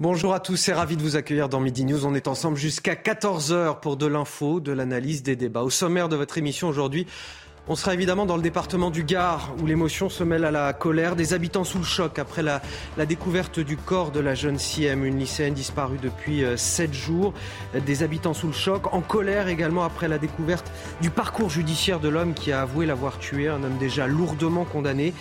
Bonjour à tous, c'est ravi de vous accueillir dans Midi News. On est ensemble jusqu'à 14h pour de l'info, de l'analyse, des débats. Au sommaire de votre émission aujourd'hui, on sera évidemment dans le département du Gard, où l'émotion se mêle à la colère. Des habitants sous le choc après la, découverte du corps de la jeune Siem, une lycéenne disparue depuis euh, sept jours. Des habitants sous le choc, en colère également après la découverte du parcours judiciaire de l'homme qui a avoué l'avoir tué, un homme déjà lourdement condamné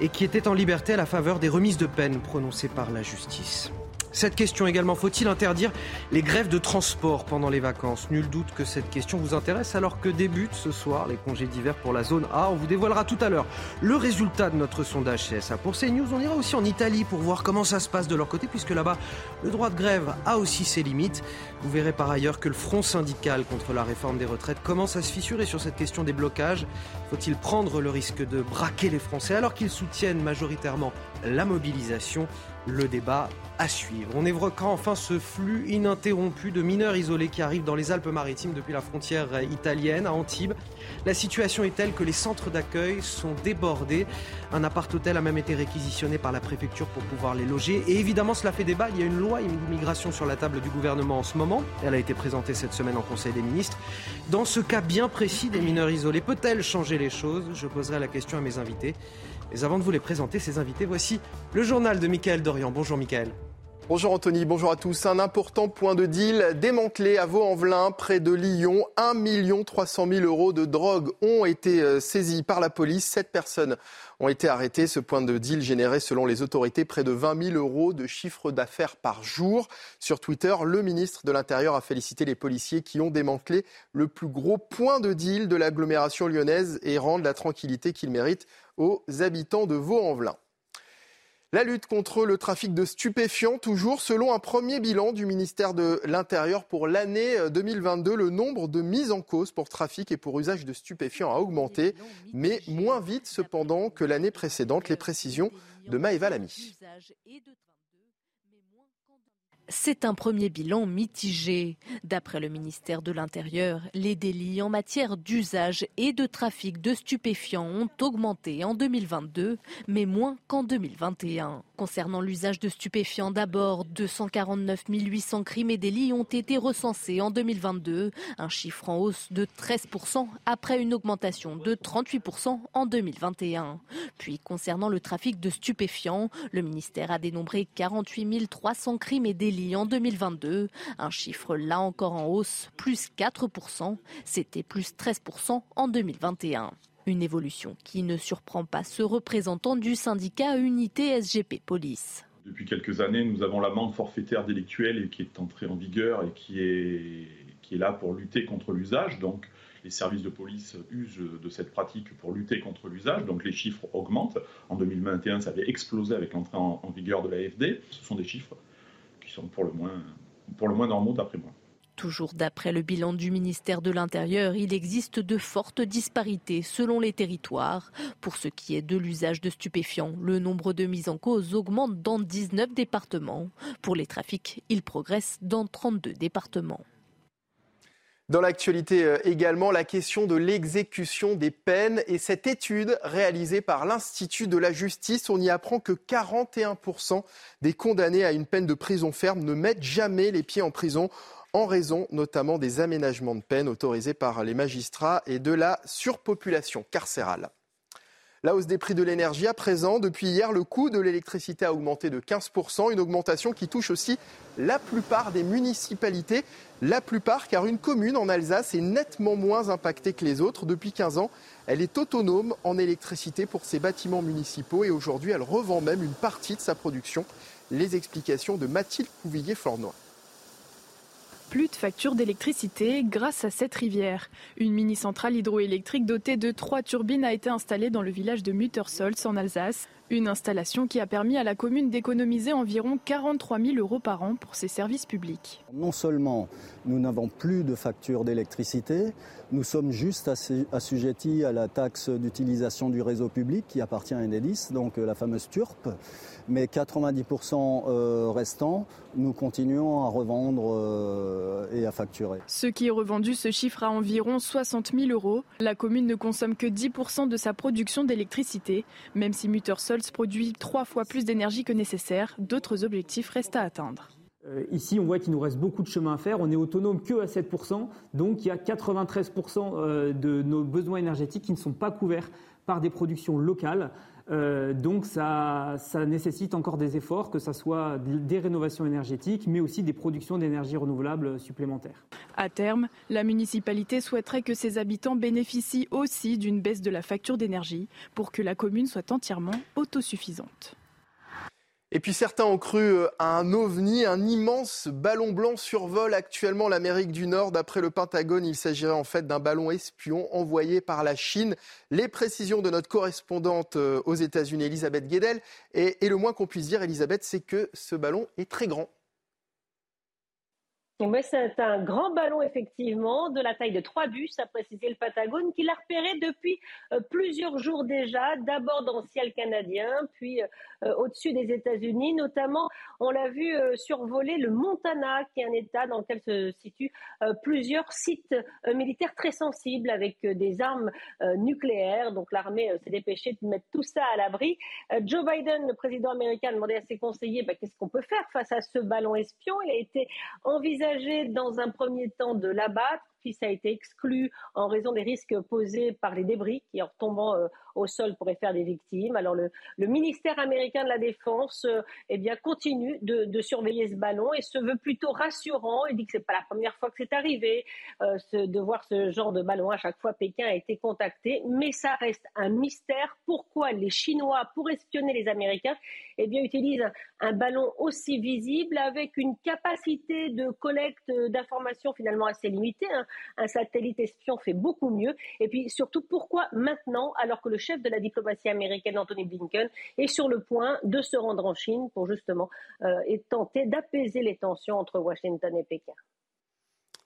et qui était en liberté à la faveur des remises de peine prononcées par la justice. Cette question également, faut-il interdire les grèves de transport pendant les vacances? Nul doute que cette question vous intéresse alors que débutent ce soir les congés d'hiver pour la zone A. On vous dévoilera tout à l'heure le résultat de notre sondage CSA. Pour CNews, on ira aussi en Italie pour voir comment ça se passe de leur côté puisque là-bas, le droit de grève a aussi ses limites. Vous verrez par ailleurs que le front syndical contre la réforme des retraites commence à se fissurer sur cette question des blocages. Faut-il prendre le risque de braquer les Français alors qu'ils soutiennent majoritairement la mobilisation? Le débat à suivre. On évoquera enfin ce flux ininterrompu de mineurs isolés qui arrivent dans les Alpes-Maritimes depuis la frontière italienne à Antibes. La situation est telle que les centres d'accueil sont débordés. Un appart-hôtel a même été réquisitionné par la préfecture pour pouvoir les loger. Et évidemment, cela fait débat. Il y a une loi immigration sur la table du gouvernement en ce moment. Elle a été présentée cette semaine en Conseil des ministres. Dans ce cas bien précis des mineurs isolés, peut-elle changer les choses? Je poserai la question à mes invités. Mais avant de vous les présenter, ces invités, voici le journal de Michael Dorian. Bonjour Michael. Bonjour Anthony, bonjour à tous. Un important point de deal démantelé à Vaux-en-Velin, près de Lyon. 1 300 000 euros de drogue ont été euh, saisis par la police. Sept personnes ont été arrêtées. Ce point de deal générait, selon les autorités, près de 20 000 euros de chiffre d'affaires par jour. Sur Twitter, le ministre de l'Intérieur a félicité les policiers qui ont démantelé le plus gros point de deal de l'agglomération lyonnaise et rendent la tranquillité qu'ils méritent aux habitants de Vaux-en-Velin. La lutte contre le trafic de stupéfiants, toujours selon un premier bilan du ministère de l'Intérieur pour l'année 2022, le nombre de mises en cause pour trafic et pour usage de stupéfiants a augmenté, mais moins vite cependant que l'année précédente. Les précisions de Maëva Lamy. C'est un premier bilan mitigé. D'après le ministère de l'Intérieur, les délits en matière d'usage et de trafic de stupéfiants ont augmenté en 2022, mais moins qu'en 2021. Concernant l'usage de stupéfiants, d'abord, 249 800 crimes et délits ont été recensés en 2022, un chiffre en hausse de 13% après une augmentation de 38% en 2021. Puis, concernant le trafic de stupéfiants, le ministère a dénombré 48 300 crimes et délits en 2022. Un chiffre là encore en hausse, plus 4%. C'était plus 13% en 2021. Une évolution qui ne surprend pas ce représentant du syndicat Unité SGP Police. Depuis quelques années, nous avons l'amende forfaitaire délictuelle qui est entrée en vigueur et qui est, qui est là pour lutter contre l'usage. Donc, les services de police usent de cette pratique pour lutter contre l'usage. Donc, les chiffres augmentent. En 2021, ça avait explosé avec l'entrée en, en vigueur de l'AFD. Ce sont des chiffres pour le moins normaux d'après moi. Toujours d'après le bilan du ministère de l'Intérieur, il existe de fortes disparités selon les territoires. Pour ce qui est de l'usage de stupéfiants, le nombre de mises en cause augmente dans 19 départements. Pour les trafics, il progresse dans 32 départements. Dans l'actualité euh, également, la question de l'exécution des peines et cette étude réalisée par l'Institut de la justice, on y apprend que 41% des condamnés à une peine de prison ferme ne mettent jamais les pieds en prison en raison notamment des aménagements de peine autorisés par les magistrats et de la surpopulation carcérale. La hausse des prix de l'énergie à présent. Depuis hier, le coût de l'électricité a augmenté de 15%, une augmentation qui touche aussi la plupart des municipalités. La plupart, car une commune en Alsace est nettement moins impactée que les autres. Depuis 15 ans, elle est autonome en électricité pour ses bâtiments municipaux et aujourd'hui, elle revend même une partie de sa production. Les explications de Mathilde Pouvillier-Flornois. Plus de factures d'électricité grâce à cette rivière. Une mini-centrale hydroélectrique dotée de trois turbines a été installée dans le village de Muttersolz en Alsace. Une installation qui a permis à la commune d'économiser environ 43 000 euros par an pour ses services publics. Non seulement nous n'avons plus de facture d'électricité, nous sommes juste assujettis à la taxe d'utilisation du réseau public qui appartient à Enedis, donc la fameuse TURP, mais 90% euh, restant, nous continuons à revendre euh, et à facturer. Ce qui est revendu se chiffre à environ 60 000 euros. La commune ne consomme que 10% de sa production d'électricité. Même si Produit trois fois plus d'énergie que nécessaire, d'autres objectifs restent à atteindre. Euh, ici, on voit qu'il nous reste beaucoup de chemin à faire. On n'est autonome que à 7%. Donc, il y a 93% de nos besoins énergétiques qui ne sont pas couverts par des productions locales. Euh, donc ça, nécessite encore des efforts, que ce soit des rénovations énergétiques, mais aussi des productions d'énergie renouvelable supplémentaires. À terme, la municipalité souhaiterait que ses habitants bénéficient aussi d'une baisse de la facture d'énergie pour que la commune soit entièrement autosuffisante. Et puis certains ont cru euh, à un ovni, un immense ballon blanc survole actuellement l'Amérique du Nord. D'après le Pentagone, il s'agirait en fait d'un ballon espion envoyé par la Chine. Les précisions de notre correspondante euh, aux États-Unis, Elisabeth Guedel. Et, et le moins qu'on puisse dire, Elisabeth, c'est que ce ballon est très grand. C'est un grand ballon, effectivement, de la taille de trois bus, a précisé le Patagone, qu'il a repéré depuis euh, plusieurs jours déjà, d'abord dans le ciel canadien, puis euh, au-dessus des États-Unis. Notamment, on l'a vu euh, survoler le Montana, qui est un État dans lequel se situent plusieurs sites militaires très sensibles avec des armes nucléaires. Donc l'armée s'est dépêchée de mettre tout ça à l'abri. Joe Biden, le président américain, a demandé à ses conseillers bah, qu'est-ce qu'on peut faire face à ce ballon espion? Il a été envisagé dans un premier temps de l'abattre, ça a été exclu en raison des risques posés par les débris qui, en tombant euh, au sol, pourraient faire des victimes. Alors le, ministère américain de la Défense euh, eh bien, continue de, surveiller ce ballon et se veut plutôt rassurant. Il dit que ce n'est pas la première fois que c'est arrivé euh, de voir ce genre de ballon. À chaque fois, Pékin a été contacté, mais ça reste un mystère. Pourquoi les Chinois, pour espionner les Américains, eh bien, utilisent un ballon aussi visible avec une capacité de collecte d'informations finalement assez limitée. Hein un satellite espion fait beaucoup mieux. Et puis surtout, pourquoi maintenant, alors que le chef de la diplomatie américaine, Anthony Blinken, est sur le point de se rendre en Chine pour justement euh, tenter d'apaiser les tensions entre Washington et Pékin?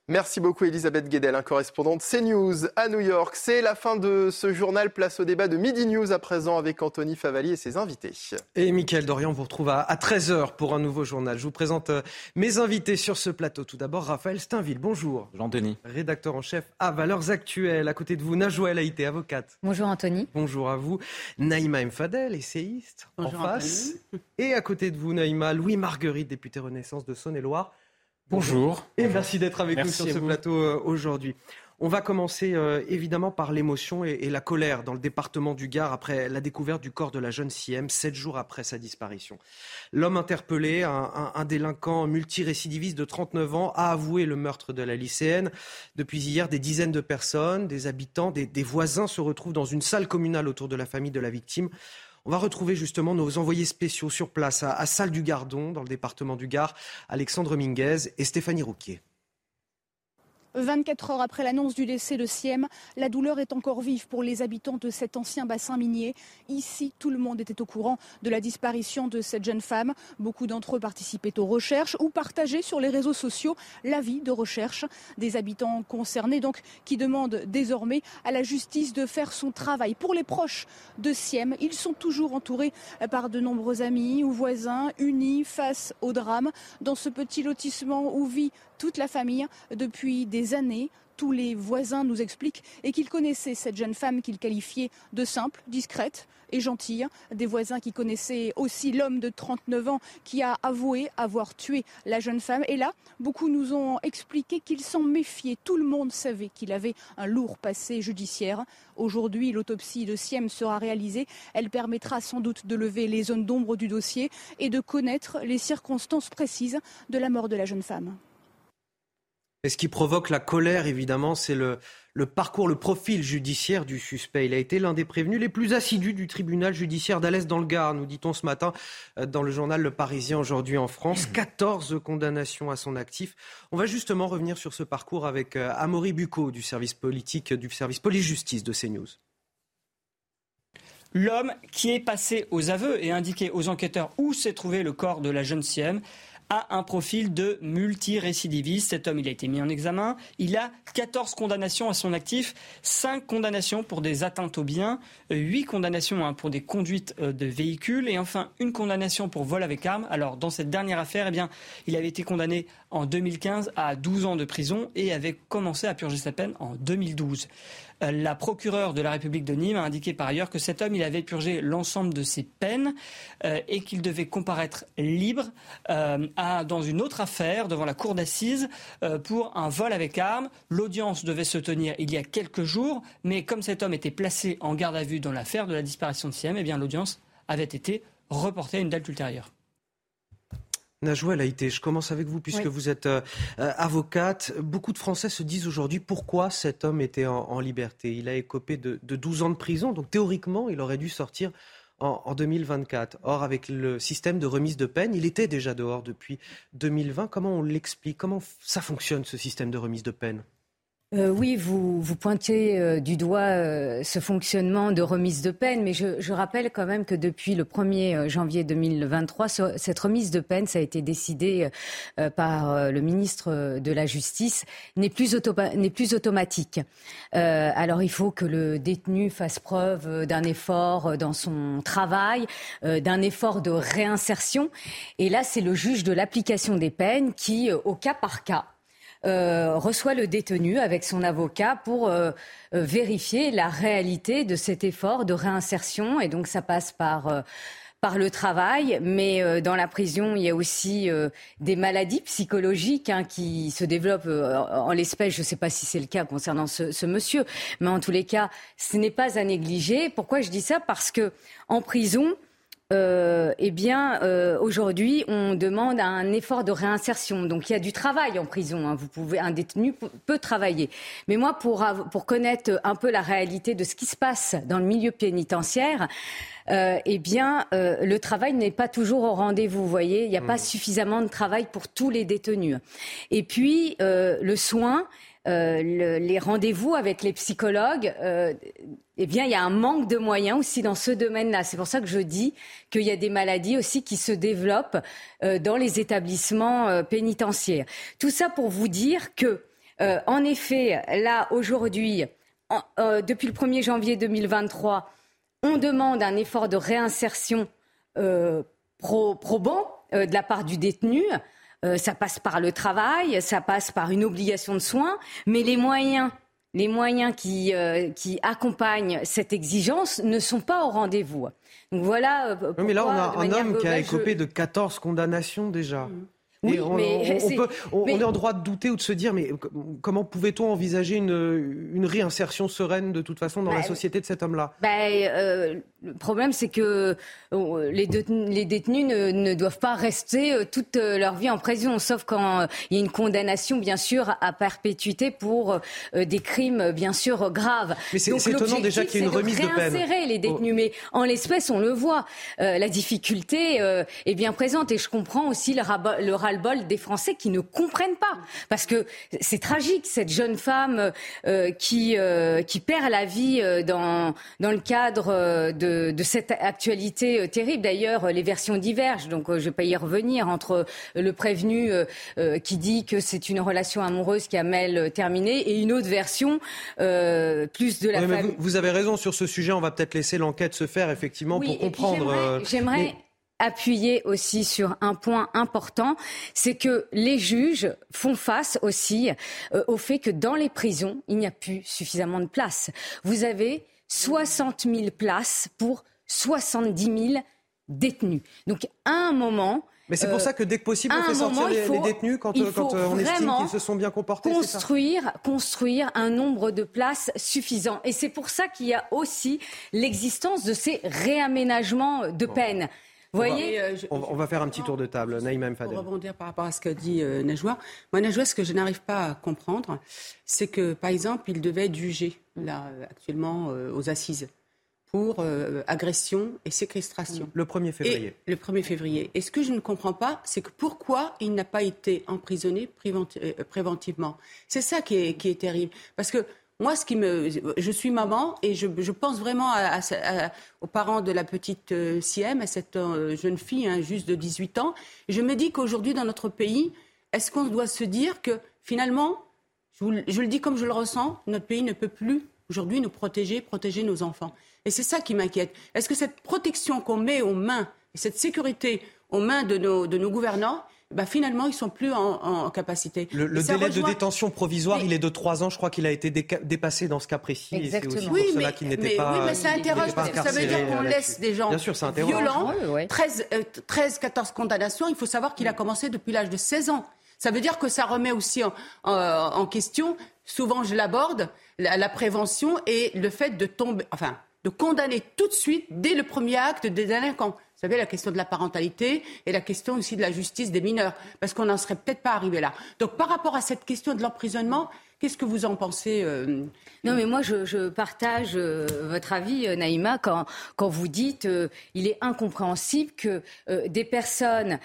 Merci beaucoup Elisabeth Guedel, un correspondante CNews à New York. C'est la fin de ce journal. Place au débat de Midi News à présent avec Anthony Favali et ses invités. Et Mickaël Dorian vous retrouve à 13h pour un nouveau journal. Je vous présente euh, mes invités sur ce plateau. Tout d'abord, Raphaël Steinville. Bonjour. Jean-Denis. Rédacteur en chef à Valeurs Actuelles. À côté de vous, Najwa Haïté, avocate. Bonjour Anthony. Bonjour à vous. Naïma Mfadel, essayiste, en face. Et à côté de vous, Naïma, Louis Marguerite, député Renaissance de Saône-et-Loire. Bonjour. Et merci d'être avec nous sur ce plateau euh, aujourd'hui. On va commencer euh, évidemment par l'émotion et, la colère dans le département du Gard après la découverte du corps de la jeune Siem, sept jours après sa disparition. L'homme interpellé, un, délinquant multirécidiviste de 39 ans, a avoué le meurtre de la lycéenne. Depuis hier, des dizaines de personnes, des habitants, des voisins se retrouvent dans une salle communale autour de la famille de la victime. On va retrouver justement nos envoyés spéciaux sur place à, Salle du Gardon, dans le département du Gard, Alexandre Minguez et Stéphanie Rouquier. 24 heures après l'annonce du décès de Siem, la douleur est encore vive pour les habitants de cet ancien bassin minier. Ici, tout le monde était au courant de la disparition de cette jeune femme. Beaucoup d'entre eux participaient aux recherches ou partageaient sur les réseaux sociaux l'avis de recherche des habitants concernés, donc qui demandent désormais à la justice de faire son travail. Pour les proches de Siem, ils sont toujours entourés par de nombreux amis ou voisins unis face au drame dans ce petit lotissement où vit toute la famille depuis des années. Tous les voisins nous expliquent et qu'ils connaissaient cette jeune femme qu'ils qualifiaient de simple, discrète et gentille. Des voisins qui connaissaient aussi l'homme de 39 ans qui a avoué avoir tué la jeune femme. Et là, beaucoup nous ont expliqué qu'ils s'en méfiaient. Tout le monde savait qu'il avait un lourd passé judiciaire. Aujourd'hui, l'autopsie de Siem sera réalisée. Elle permettra sans doute de lever les zones d'ombre du dossier et de connaître les circonstances précises de la mort de la jeune femme. Et ce qui provoque la colère, évidemment, c'est le, parcours, le profil judiciaire du suspect. Il a été l'un des prévenus les plus assidus du tribunal judiciaire d'Alès dans le Gard, nous dit-on ce matin euh, dans le journal Le Parisien aujourd'hui en France. 14 condamnations à son actif. On va justement revenir sur ce parcours avec euh, Amaury Bucco du service politique, du service police-justice de CNews. L'homme qui est passé aux aveux et indiqué aux enquêteurs où s'est trouvé le corps de la jeune Siem a un profil de multirécidiviste. Cet homme, il a été mis en examen. Il a 14 condamnations à son actif, 5 condamnations pour des atteintes aux biens, 8 condamnations hein, pour des conduites euh, de véhicules et enfin une condamnation pour vol avec arme. Alors, dans cette dernière affaire, eh il avait été condamné en 2015 à 12 ans de prison et avait commencé à purger sa peine en 2012. Euh, la procureure de la République de Nîmes a indiqué par ailleurs que cet homme, avait purgé l'ensemble de ses peines euh, et qu'il devait comparaître libre euh, dans une autre affaire devant la cour d'assises pour un vol avec arme. L'audience devait se tenir il y a quelques jours, mais comme cet homme était placé en garde à vue dans l'affaire de la disparition de Siem, eh bien l'audience avait été reportée à une date ultérieure. Najwa Laïté, je commence avec vous puisque vous êtes euh, euh, avocate. Beaucoup de Français se disent aujourd'hui pourquoi cet homme était en, liberté? Il a écopé de, 12 ans de prison, donc théoriquement, il aurait dû sortir en, en, 2024. Or, avec le système de remise de peine, il était déjà dehors depuis 2020. Comment on l'explique? Comment ça fonctionne, ce système de remise de peine? Euh, oui, vous, pointez euh, du doigt euh, ce fonctionnement de remise de peine, mais je, rappelle quand même que depuis le 1er janvier 2023, cette remise de peine, ça a été décidé par le ministre de la Justice, n'est plus, plus automatique. alors il faut que le détenu fasse preuve d'un effort dans son travail, d'un effort de réinsertion. Et là, c'est le juge de l'application des peines qui, au cas par cas, euh, reçoit le détenu avec son avocat pour euh, euh, vérifier la réalité de cet effort de réinsertion. Et donc ça passe par par le travail, mais dans la prison, il y a aussi des maladies psychologiques hein, qui se développent en l'espèce. Je ne sais pas si c'est le cas concernant ce, ce, monsieur, mais en tous les cas, ce n'est pas à négliger. Pourquoi je dis ça? Parce que en prison, euh, eh bien, euh, aujourd'hui, on demande un effort de réinsertion. Donc, il y a du travail en prison. Hein. Vous pouvez, un détenu peut travailler. Mais moi, pour, pour connaître un peu la réalité de ce qui se passe dans le milieu pénitentiaire, euh, eh bien, le travail n'est pas toujours au rendez-vous. Vous voyez, il n'y a pas mmh. suffisamment de travail pour tous les détenus. Et puis, le soin. Les rendez-vous avec les psychologues, eh bien, il y a un manque de moyens aussi dans ce domaine-là. C'est pour ça que je dis qu'il y a des maladies aussi qui se développent euh, dans les établissements euh, pénitentiaires. Tout ça pour vous dire que, euh, en effet, là, aujourd'hui, depuis le 1er janvier 2023, on demande un effort de réinsertion probant de la part du détenu. Ça passe par le travail, ça passe par une obligation de soins, mais les moyens les moyens qui, euh, qui accompagnent cette exigence ne sont pas au rendez-vous. Donc voilà. Euh, mais là, on a un homme qui a écopé de 14 condamnations déjà. Mmh. Oui, on, mais on, est en droit de douter ou de se dire, mais comment pouvait-on envisager une, une, réinsertion sereine de toute façon dans la bah, société de cet homme-là? bah, euh, Le problème, c'est que euh, les, les détenus ne, ne, doivent pas rester euh, toute leur vie en prison, sauf quand il y a une condamnation, bien sûr, à perpétuité pour des crimes, bien sûr, graves. Mais c'est étonnant déjà qu'il y ait une remise de, de peine. réinsérer les détenus, oh. mais en l'espèce, on le voit. la difficulté est bien présente et je comprends aussi le, le bol des Français qui ne comprennent pas. Parce que c'est tragique, cette jeune femme euh, qui, euh, qui perd la vie euh, dans, dans le cadre de, de cette actualité terrible. D'ailleurs, les versions divergent, donc je ne vais pas y revenir, entre le prévenu qui dit que c'est une relation amoureuse qui a mal terminé et une autre version plus de la. Vous, avez raison sur ce sujet, on va peut-être laisser l'enquête se faire effectivement pour comprendre. J'aimerais appuyer aussi sur un point important, c'est que les juges font face aussi euh, au fait que dans les prisons, il n'y a plus suffisamment de places. Vous avez 60 000 places pour 70 000 détenus. Donc à un moment, mais c'est pour ça que dès que possible, on fait sortir les, détenus quand, euh, quand euh, on estime qu'ils se sont bien comportés. Construire, construire un nombre de places suffisant. Et c'est pour ça qu'il y a aussi l'existence de ces réaménagements de peine voyez, euh, on, va, faire un petit tour de table. Naïma Mfadel. Pour rebondir par rapport à ce que dit euh, Najwa. Moi, Najwa, ce que je n'arrive pas à comprendre, c'est que, par exemple, il devait être jugé, là, euh, actuellement, aux assises pour agression et séquestration. Le 1er février. le 1er février. Et ce que je ne comprends pas, c'est que pourquoi il n'a pas été emprisonné préventivement C'est ça qui est, qui est terrible. Parce que Moi, ce qui me, je suis maman et je, pense vraiment aux parents de la petite euh, Siem, à cette euh, jeune fille, hein, juste de 18 ans. je me dis qu'aujourd'hui, dans notre pays, est-ce qu'on doit se dire que finalement, je, le dis comme je le ressens, notre pays ne peut plus aujourd'hui nous protéger, protéger nos enfants? Et c'est ça qui m'inquiète. Est-ce que cette protection qu'on met aux mains, cette sécurité aux mains de nos, de nos gouvernants, bah, finalement, ils sont plus en, capacité. Le, délai de détention provisoire, il est de trois ans. Je crois qu'il a été dépassé dans ce cas précis. Exactement. C'est aussi oui, pour mais, cela qu'il n'était pas. Oui, mais ça interroge parce que ça veut dire qu'on laisse des gens violents. 13, 13, 14 condamnations. Il faut savoir qu'il a commencé depuis l'âge de 16 ans. Ça veut dire que ça remet aussi en, en question, souvent je l'aborde, la, la, prévention et le fait de tomber, enfin, de condamner tout de suite, dès le premier acte, des délinquants. Vous savez, la question de la parentalité et la question aussi de la justice des mineurs, parce qu'on n'en serait peut-être pas arrivé là. Donc par rapport à cette question de l'emprisonnement, Qu'est-ce que vous en pensez euh, Non, mais moi, je, partage euh, votre avis, euh, Naïma, quand, quand vous dites il est incompréhensible que des personnes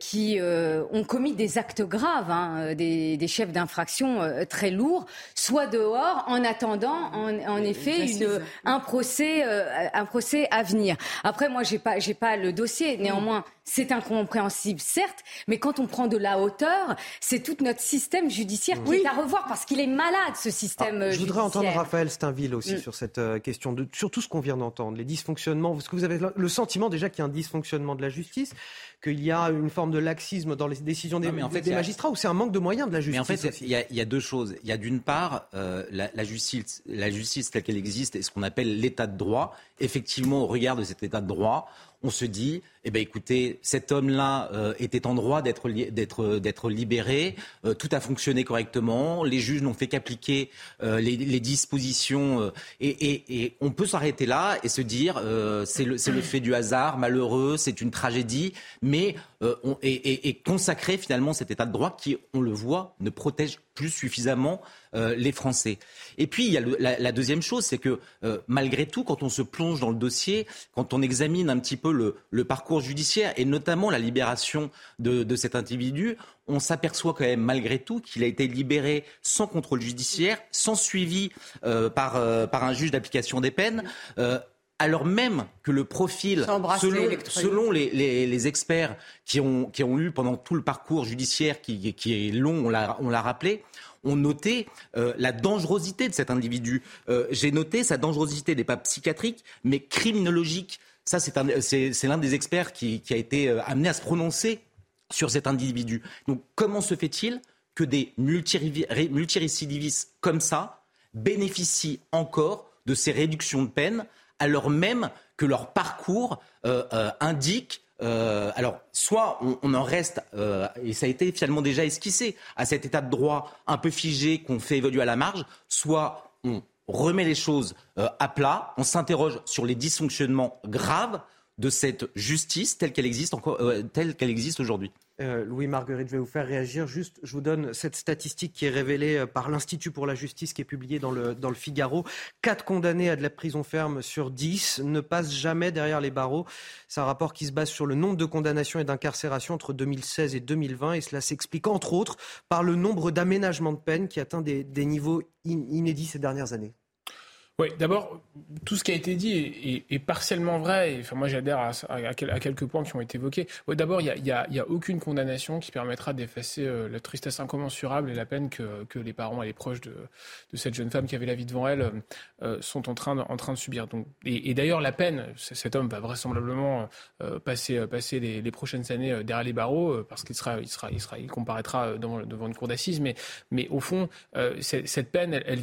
qui ont commis des actes graves, hein, des, chefs d'infraction très lourds, soient dehors en attendant, en, effet, une, un, procès, un procès à venir. Après, moi, j'ai pas, j'ai pas le dossier. Néanmoins, c'est incompréhensible, certes, mais quand on prend de la hauteur, c'est tout notre système judiciaire qui est à revoir parce qu'il est malade, ce système ah, Je voudrais entendre Raphaël Steinville aussi mm. sur cette euh, question, de, sur tout ce qu'on vient d'entendre, les dysfonctionnements. Parce que vous avez le sentiment déjà qu'il y a un dysfonctionnement de la justice, qu'il y a une forme de laxisme dans les décisions des, magistrats, ou c'est un manque de moyens de la justice Mais en fait, il y, a deux choses. Il y a d'une part euh, la, justice, la justice telle qu'elle existe et ce qu'on appelle l'état de droit. Effectivement, au regard de cet état de droit, on se dit, eh ben écoutez, cet homme-là euh, était en droit d'être libéré, euh, tout a fonctionné correctement, les juges n'ont fait qu'appliquer euh, les, dispositions et, on peut s'arrêter là et se dire c'est le, le fait du hasard, malheureux, c'est une tragédie, mais on, et, consacrer finalement cet état de droit qui, on le voit, ne protège plus suffisamment les Français. Et puis il y a la, deuxième chose, c'est que malgré tout, quand on se plonge dans le dossier, quand on examine un petit peu le, parcours judiciaire et notamment la libération de, cet individu, on s'aperçoit quand même malgré tout qu'il a été libéré sans contrôle judiciaire, sans suivi euh, par, euh, par un juge d'application des peines. Euh, alors même que le profil, selon, les, experts qui ont, qui ont eu pendant tout le parcours judiciaire qui, qui est long, on l'a rappelé, ont noté la dangerosité de cet individu. J'ai noté sa dangerosité n'est pas psychiatrique, mais criminologique. Ça, c'est l'un des experts qui, a été euh, amené à se prononcer sur cet individu. Donc, comment se fait-il que des multirécidivistes comme ça bénéficient encore de ces réductions de peine, alors même que leur parcours euh, euh, indique alors, soit on, en reste, et ça a été finalement déjà esquissé, à cet état de droit un peu figé qu'on fait évoluer à la marge, soit on remet les choses euh, à plat, on s'interroge sur les dysfonctionnements graves de cette justice telle qu'elle existe, euh, qu'elle existe aujourd'hui. Euh, Louis Marguerite, je vais vous faire réagir. Juste, je vous donne cette statistique qui est révélée par l'Institut pour la justice, qui est publiée dans le, dans le Figaro. Quatre condamnés à de la prison ferme sur dix ne passent jamais derrière les barreaux. C'est un rapport qui se base sur le nombre de condamnations et d'incarcérations entre 2016 et 2020. Et cela s'explique, entre autres, par le nombre d'aménagements de peine qui atteint des, niveaux inédits ces dernières années. Oui, d'abord, tout ce qui a été dit est, partiellement vrai. enfin, moi, j'adhère à, quelques points qui ont été évoqués. d'abord, il n'y a, aucune condamnation qui permettra d'effacer euh, la tristesse incommensurable et la peine que, les parents et les proches de, cette jeune femme qui avait la vie devant elle euh, sont en train, de, subir. Donc, et, d'ailleurs, la peine, cet homme va vraisemblablement euh, passer, les, prochaines années derrière les barreaux parce qu'il sera, il sera, il sera, comparaîtra devant, une cour d'assises. Mais, au fond, cette peine, elle,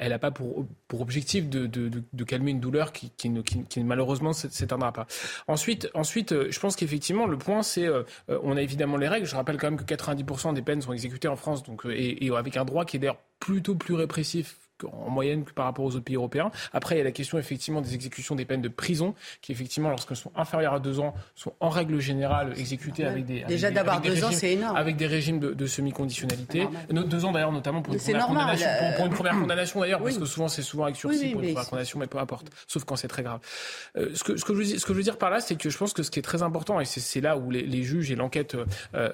elle, pas pour objectif de, calmer une douleur qui, qui, qui, malheureusement s'éteindra pas. Ensuite, ensuite, euh, je pense qu'effectivement, le point, c'est, euh, euh, on a évidemment les règles. Je rappelle quand même que 90% des peines sont exécutées en France, donc, et, et avec un droit qui est d'ailleurs plutôt plus répressif en moyenne par rapport aux autres pays européens. Après, il y a la question effectivement des exécutions des peines de prison, qui effectivement, lorsqu'elles sont inférieures à deux ans, sont en règle générale exécutées avec des déjà d'avoir deux ans, c'est énorme. Avec des régimes de, semi-conditionnalité. Deux ans d'ailleurs, notamment pour une, première, condamnation, pour, une première condamnation d'ailleurs, parce que souvent c'est souvent avec sursis pour une première condamnation, mais peu importe, sauf quand c'est très grave. Euh, ce, que, ce, que je, ce que je veux dire par là, c'est que je pense que ce qui est très important, et c'est là où les, juges et l'enquête euh,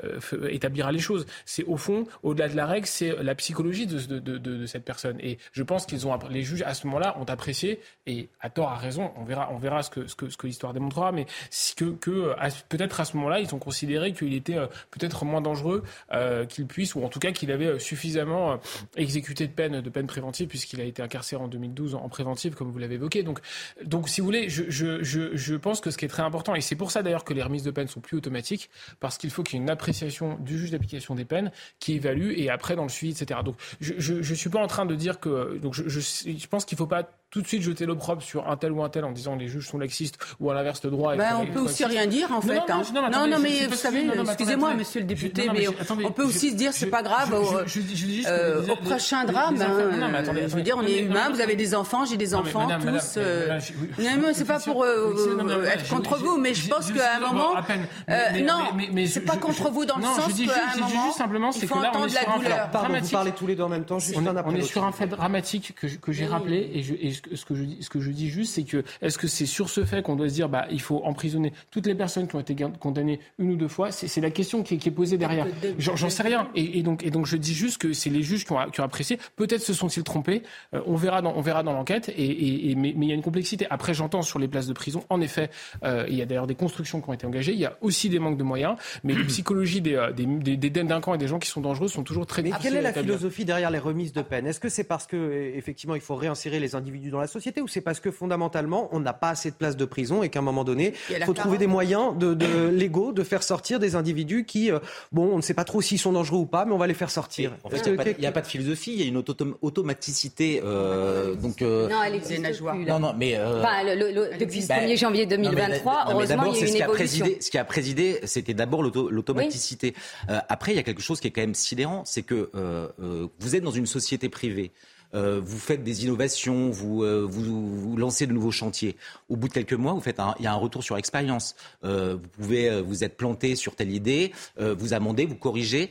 établira les choses, c'est au fond, au-delà de la règle, c'est la psychologie de, de, de, cette personne. Et je pense qu'ils ont les juges à ce moment-là ont apprécié et à tort à raison. On verra, on verra ce que ce que, ce que l'histoire démontrera, mais que, peut-être à ce moment-là, ils ont considéré qu'il était peut-être moins dangereux qu'il puisse, ou en tout cas qu'il avait suffisamment exécuté de peine de peine préventive puisqu'il a été incarcéré en 2012 en préventive, comme vous l'avez évoqué. Donc, donc si vous voulez, je, je, je, je pense que ce qui est très important, et c'est pour ça d'ailleurs que les remises de peine sont plus automatiques, parce qu'il faut qu'il y ait une appréciation du juge d'application des peines qui évalue et après dans le suivi, etc. Donc je ne suis pas en train de dire que... Donc je, je, je pense qu'il ne faut pas tout de suite jeter l'opprobre sur un tel ou un tel en disant les juges sont laxistes ou à l'inverse le droit. Ben, on peut aussi rien dire en fait. Non, non, hein. non, mais vous savez, excusez-moi, monsieur le député, mais, on peut aussi se dire c'est pas grave. Au prochain drame, je veux dire, on est humain. Vous avez des enfants, j'ai des enfants, tous. Non, c'est pas pour être contre vous, mais je pense qu'à un moment, non, c'est pas contre vous dans le sens qu'à un moment, il faut entendre la douleur. Vous parlez tous les deux en même temps. On est sur un fait dramatique que j'ai rappelé et ce que je dis, ce que je dis juste, c'est que est-ce que c'est sur ce fait qu'on doit se dire, bah, il faut emprisonner toutes les personnes qui ont été condamnées une ou deux fois? C'est la question qui est, posée derrière. J'en sais rien. Et, donc, et donc, je dis juste que c'est les juges qui ont, qui ont apprécié. Peut-être se sont-ils trompés. Euh, on verra dans, on verra dans l'enquête. Et, et, mais, mais, il y a une complexité. Après, j'entends sur les places de prison. En effet, euh, il y a d'ailleurs des constructions qui ont été engagées. Il y a aussi des manques de moyens. Mais la psychologie des, euh, des, des, des délinquants et des gens qui sont dangereux sont toujours très Mais quelle est la philosophie derrière les remises de peine? Est-ce que c'est parce que effectivement il faut réinsérer les individus dans la société ou c'est parce que fondamentalement, on n'a pas assez de places de prison et qu'à un moment donné, il faut trouver des moyens de, de légaux de faire sortir des individus qui, euh, bon, on ne sait pas trop s'ils sont dangereux ou pas, mais on va les faire sortir. En fait, il n'y a, pas de philosophie, il y a une automaticité. Euh, donc, euh, non, elle existe plus. Non, non, mais depuis le 1er janvier 2023, heureusement, il y a une ce qui a présidé, ce qui a présidé, c'était d'abord l'automaticité. après, il y a quelque chose qui est quand même sidérant, c'est que vous êtes dans une société privée. Euh, vous faites des innovations, euh, vous, vous, lancez de nouveaux chantiers. Au bout de quelques mois, vous faites il y a un retour sur expérience. Euh, vous pouvez vous êtes planté sur telle idée, vous amendez, vous corrigez.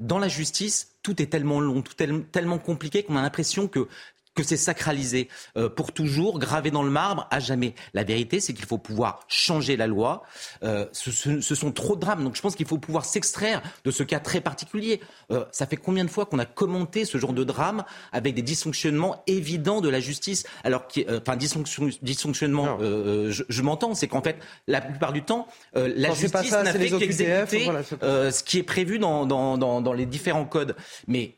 dans la justice, tout est tellement long, tout tellement compliqué qu'on a l'impression que que c'est sacralisé euh, pour toujours, gravé dans le marbre, à jamais. La vérité, c'est qu'il faut pouvoir changer la loi. Euh, ce, ce, sont trop de drames, donc je pense qu'il faut pouvoir s'extraire de ce cas très particulier. Euh, ça fait combien de fois qu'on a commenté ce genre de drame avec des dysfonctionnements évidents de la justice? Alors, enfin, dysfonction, dysfonctionnement, je, je m'entends, c'est qu'en fait, la plupart du temps, la justice n'a fait qu'exécuter ce qui est prévu dans, dans, dans, dans les différents codes. Mais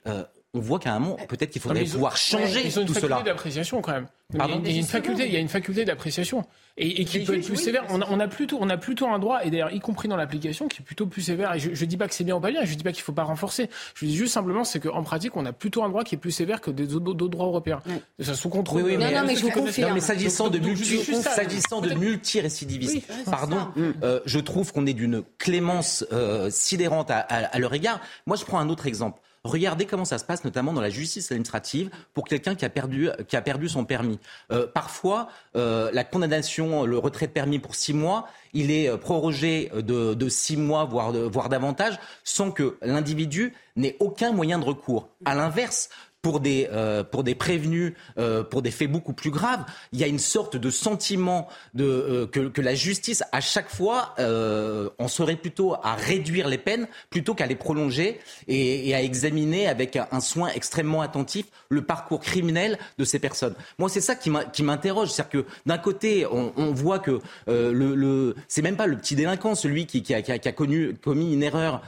on voit qu'à un moment, peut-être qu'il faudrait pouvoir changer ils ont une tout faculté d'appréciation quand même. Pardon il y a une faculté, il y a une faculté d'appréciation et, qui peut être plus sévère. On a, on a, plutôt, on a plutôt un droit, et d'ailleurs y compris dans l'application, qui est plutôt plus sévère. Et je, je dis pas que c'est bien ou pas bien, je dis pas qu'il faut pas renforcer. Je dis juste simplement, c'est qu'en pratique, on a plutôt un droit qui est plus sévère que d'autres droits européens. Ça sous contrôle. Oui, mais, non, non, mais je vous confirme. mais s'agissant de multi, s'agissant de multirécidivisme, pardon, euh, je trouve qu'on est d'une clémence euh, sidérante à, à, à leur égard. Moi, je prends un autre exemple. Regardez comment ça se passe, notamment dans la justice administrative, pour quelqu'un qui a perdu, qui a son permis. Euh, parfois, euh, la condamnation, le retrait de permis pour six mois, il est euh, prorogé de, de six mois, voire, voire davantage, sans que l'individu n'ait aucun moyen de recours. À l'inverse, pour des, euh, pour des prévenus, euh, pour des faits beaucoup plus graves, il y a une sorte de sentiment de, euh, que, la justice, à chaque fois, en serait plutôt à réduire les peines plutôt qu'à les prolonger et, à examiner avec un, soin extrêmement attentif le parcours criminel de ces personnes. Moi, c'est ça qui m'interroge. C'est-à-dire que d'un côté, on, voit que le, le c'est même pas le petit délinquant, celui qui, qui a, connu, commis une erreur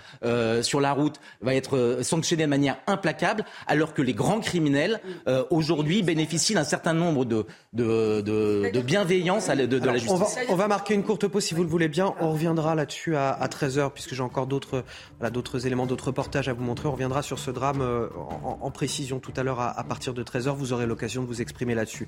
sur la route, va être sanctionné de manière implacable, alors que les grands criminels, euh, aujourd'hui, bénéficient d'un certain nombre de, de, de, de bienveillance de, de la justice. On va, marquer une courte pause si vous le voulez bien. On reviendra là-dessus à, à 13h, puisque j'ai encore d'autres voilà, d'autres éléments, d'autres reportages à vous montrer. On reviendra sur ce drame euh, en, en, précision tout à l'heure à, à, partir de 13h. Vous aurez l'occasion de vous exprimer là-dessus.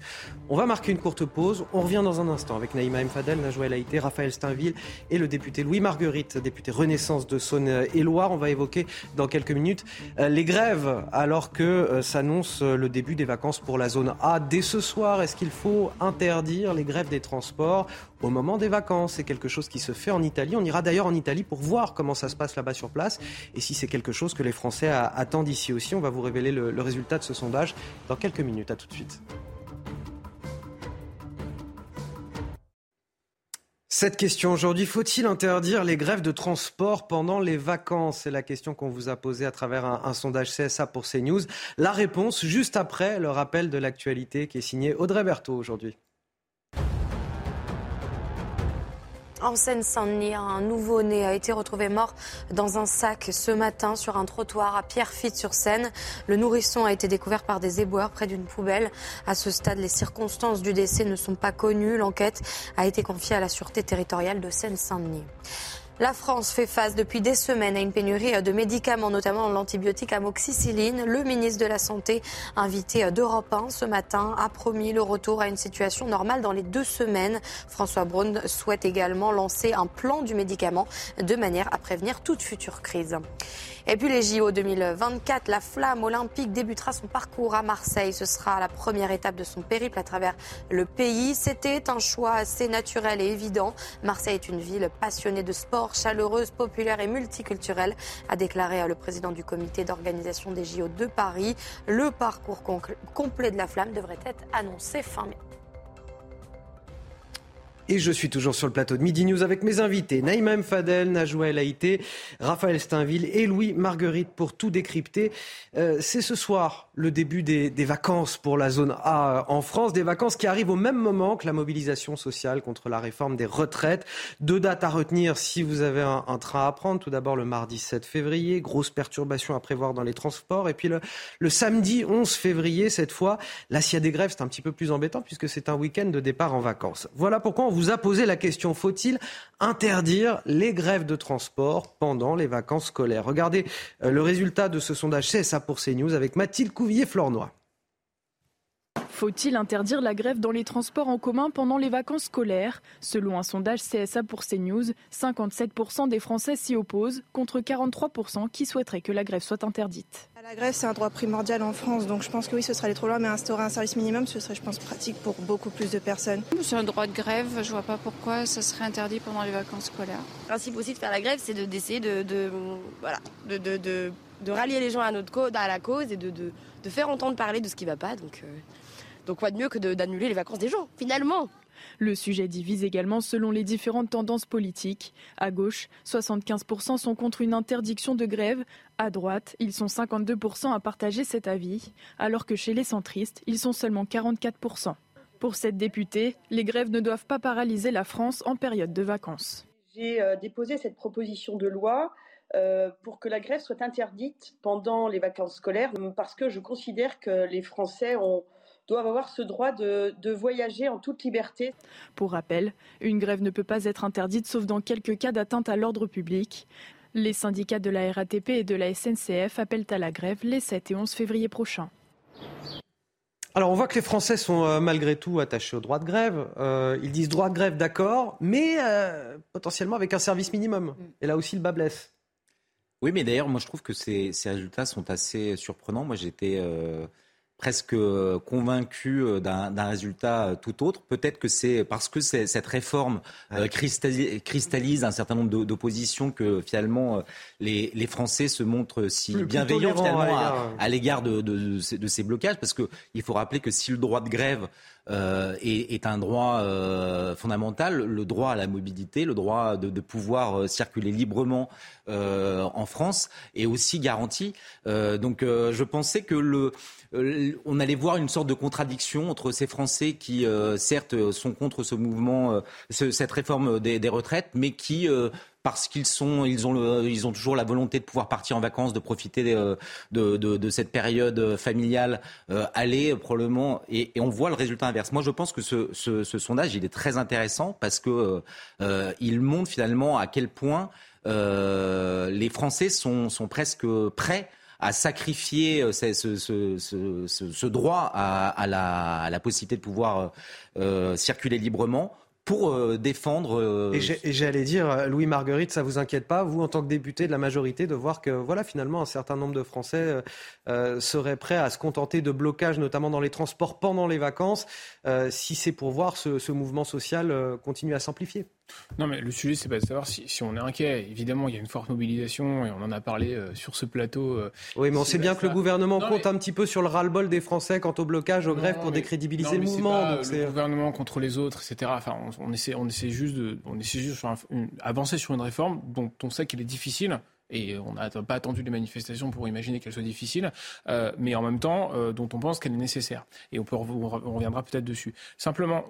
On va marquer une courte pause. On revient dans un instant avec Naïma Mfadel, Najwa Haïté, Raphaël Steinville et le député Louis Marguerite, député Renaissance de Saône-et-Loire. On va évoquer dans quelques minutes euh, les grèves alors que s'annonce le début des vacances pour la zone A. Dès ce soir, est-ce qu'il faut interdire les grèves des transports au moment des vacances? C'est quelque chose qui se fait en Italie. On ira d'ailleurs en Italie pour voir comment ça se passe là-bas sur place et si c'est quelque chose que les Français attendent ici aussi. On va vous révéler le, le résultat de ce sondage dans quelques minutes. À tout de suite. Cette question aujourd'hui, faut-il interdire les grèves de transport pendant les vacances? C'est la question qu'on vous a posée à travers un, sondage CSA pour CNews. La réponse juste après le rappel de l'actualité qui est signé Audrey Berthaud aujourd'hui. En Seine-Saint-Denis, un nouveau-né a été retrouvé mort dans un sac ce matin sur un trottoir à Pierrefitte-sur-Seine. Le nourrisson a été découvert par des éboueurs près d'une poubelle. À ce stade, les circonstances du décès ne sont pas connues. L'enquête a été confiée à la Sûreté territoriale de Seine-Saint-Denis. La France fait face depuis des semaines à une pénurie de médicaments, notamment l'antibiotique amoxicilline. Le ministre de la Santé, invité d'Europe 1 ce matin, a promis le retour à une situation normale dans les deux semaines. François Braun souhaite également lancer un plan du médicament de manière à prévenir toute future crise. Et puis les JO 2024, la flamme olympique débutera son parcours à Marseille. Ce sera la première étape de son périple à travers le pays. C'était un choix assez naturel et évident. Marseille est une ville passionnée de sport, chaleureuse, populaire et multiculturelle, a déclaré le président du comité d'organisation des JO de Paris. Le parcours complet de la flamme devrait être annoncé fin mai. Et je suis toujours sur le plateau de Midi News avec mes invités, Naïma Fadel, Najwa El Haïté, Raphaël Steinville et Louis Marguerite pour tout décrypter. Euh, c'est ce soir le début des, vacances pour la zone A en France, des vacances qui arrivent au même moment que la mobilisation sociale contre la réforme des retraites. Deux dates à retenir si vous avez un, train à prendre. Tout d'abord le mardi 7 février, grosse perturbation à prévoir dans les transports. Et puis le, samedi 11 février, cette fois, a des grèves, c'est un petit peu plus embêtant puisque c'est un week-end de départ en vacances. Voilà pourquoi vous a posé la question faut-il interdire les grèves de transport pendant les vacances scolaires? Regardez euh, le résultat de ce sondage CSA pour CNews avec Mathilde Couvillier-Flornois. Faut-il interdire la grève dans les transports en commun pendant les vacances scolaires? Selon un sondage CSA pour CNews, 57% des Français s'y opposent, contre 43% qui souhaiteraient que la grève soit interdite. La grève, c'est un droit primordial en France, donc je pense que oui, ce serait aller trop loin, mais instaurer un service minimum, ce serait, je pense, pratique pour beaucoup plus de personnes. C'est un droit de grève, je vois pas pourquoi ça serait interdit pendant les vacances scolaires. Le principe aussi de faire la grève, c'est d'essayer de, de, voilà, de, de, de, rallier les gens à, notre cause, à la cause et de, de, faire entendre parler de ce qui va pas. Donc, euh, donc quoi de mieux que d'annuler les vacances des gens, finalement? Le sujet divise également selon les différentes tendances politiques. À gauche, 75% sont contre une interdiction de grève. À droite, ils sont 52% à partager cet avis, alors que chez les centristes, ils sont seulement 44%. Pour cette députée, les grèves ne doivent pas paralyser la France en période de vacances. J'ai euh, déposé cette proposition de loi euh, pour que la grève soit interdite pendant les vacances scolaires, parce que je considère que les Français ont doivent avoir ce droit de, voyager en toute liberté. Pour rappel, une grève ne peut pas être interdite sauf dans quelques cas d'atteinte à l'ordre public. Les syndicats de la RATP et de la SNCF appellent à la grève les 7 et 11 février prochains. Alors on voit que les Français sont euh, malgré tout attachés au droit de grève. Euh, ils disent droit de grève, d'accord, mais euh, potentiellement avec un service minimum. Et là aussi le bas blesse. Oui, mais d'ailleurs, moi je trouve que ces, ces résultats sont assez surprenants. Moi j'étais presque euh, convaincu euh, d'un résultat euh, tout autre. Peut-être que c'est parce que cette réforme cristallise, un certain nombre d'oppositions que finalement les, Français se montrent si bienveillants finalement à, l'égard de, de, de, ces blocages. Parce qu'il faut rappeler que si le droit de grève euh, est, un droit euh, fondamental, le droit à la mobilité, le droit de, de pouvoir euh, circuler librement euh, en France est aussi garanti. Euh, donc je pensais que le, on allait voir une sorte de contradiction entre ces Français qui, certes, sont contre ce mouvement, cette réforme des, des retraites, mais qui parce qu'ils sont, ils ont, ils ont toujours la volonté de pouvoir partir en vacances, de profiter de, de, de, cette période familiale, euh, aller probablement, et, on voit le résultat inverse. Moi, je pense que ce, sondage, il est très intéressant parce que euh, il montre finalement à quel point euh, les Français sont, sont presque prêts à sacrifier euh, ce, droit à, à, la, à, la, possibilité de pouvoir euh, circuler librement pour euh, défendre. Euh, et j'allais dire, euh, Louis Marguerite, ça vous inquiète pas, vous en tant que député de la majorité, de voir que voilà finalement un certain nombre de Français seraient prêts à se contenter de blocages, notamment dans les transports pendant les vacances, si c'est pour voir ce mouvement social continuer à s'amplifier? Non, mais le sujet, c'est pas de savoir si, on est inquiet. Évidemment, il y a une forte mobilisation et on en a parlé euh, sur ce plateau. Euh, oui, mais on sait bien que le gouvernement compte un petit peu sur le ras-le-bol des Français quant au blocage, aux grèves pour décrédibiliser le mouvement. le gouvernement contre les autres, etc. Enfin, on, essaie, on essaie juste de, on essaie juste avancer sur une réforme dont on sait qu'elle est difficile et on n'a pas attendu les manifestations pour imaginer qu'elles soient difficiles, euh, mais en même temps euh, dont on pense qu'elle est nécessaire. Et on, reviendra peut-être dessus. Simplement,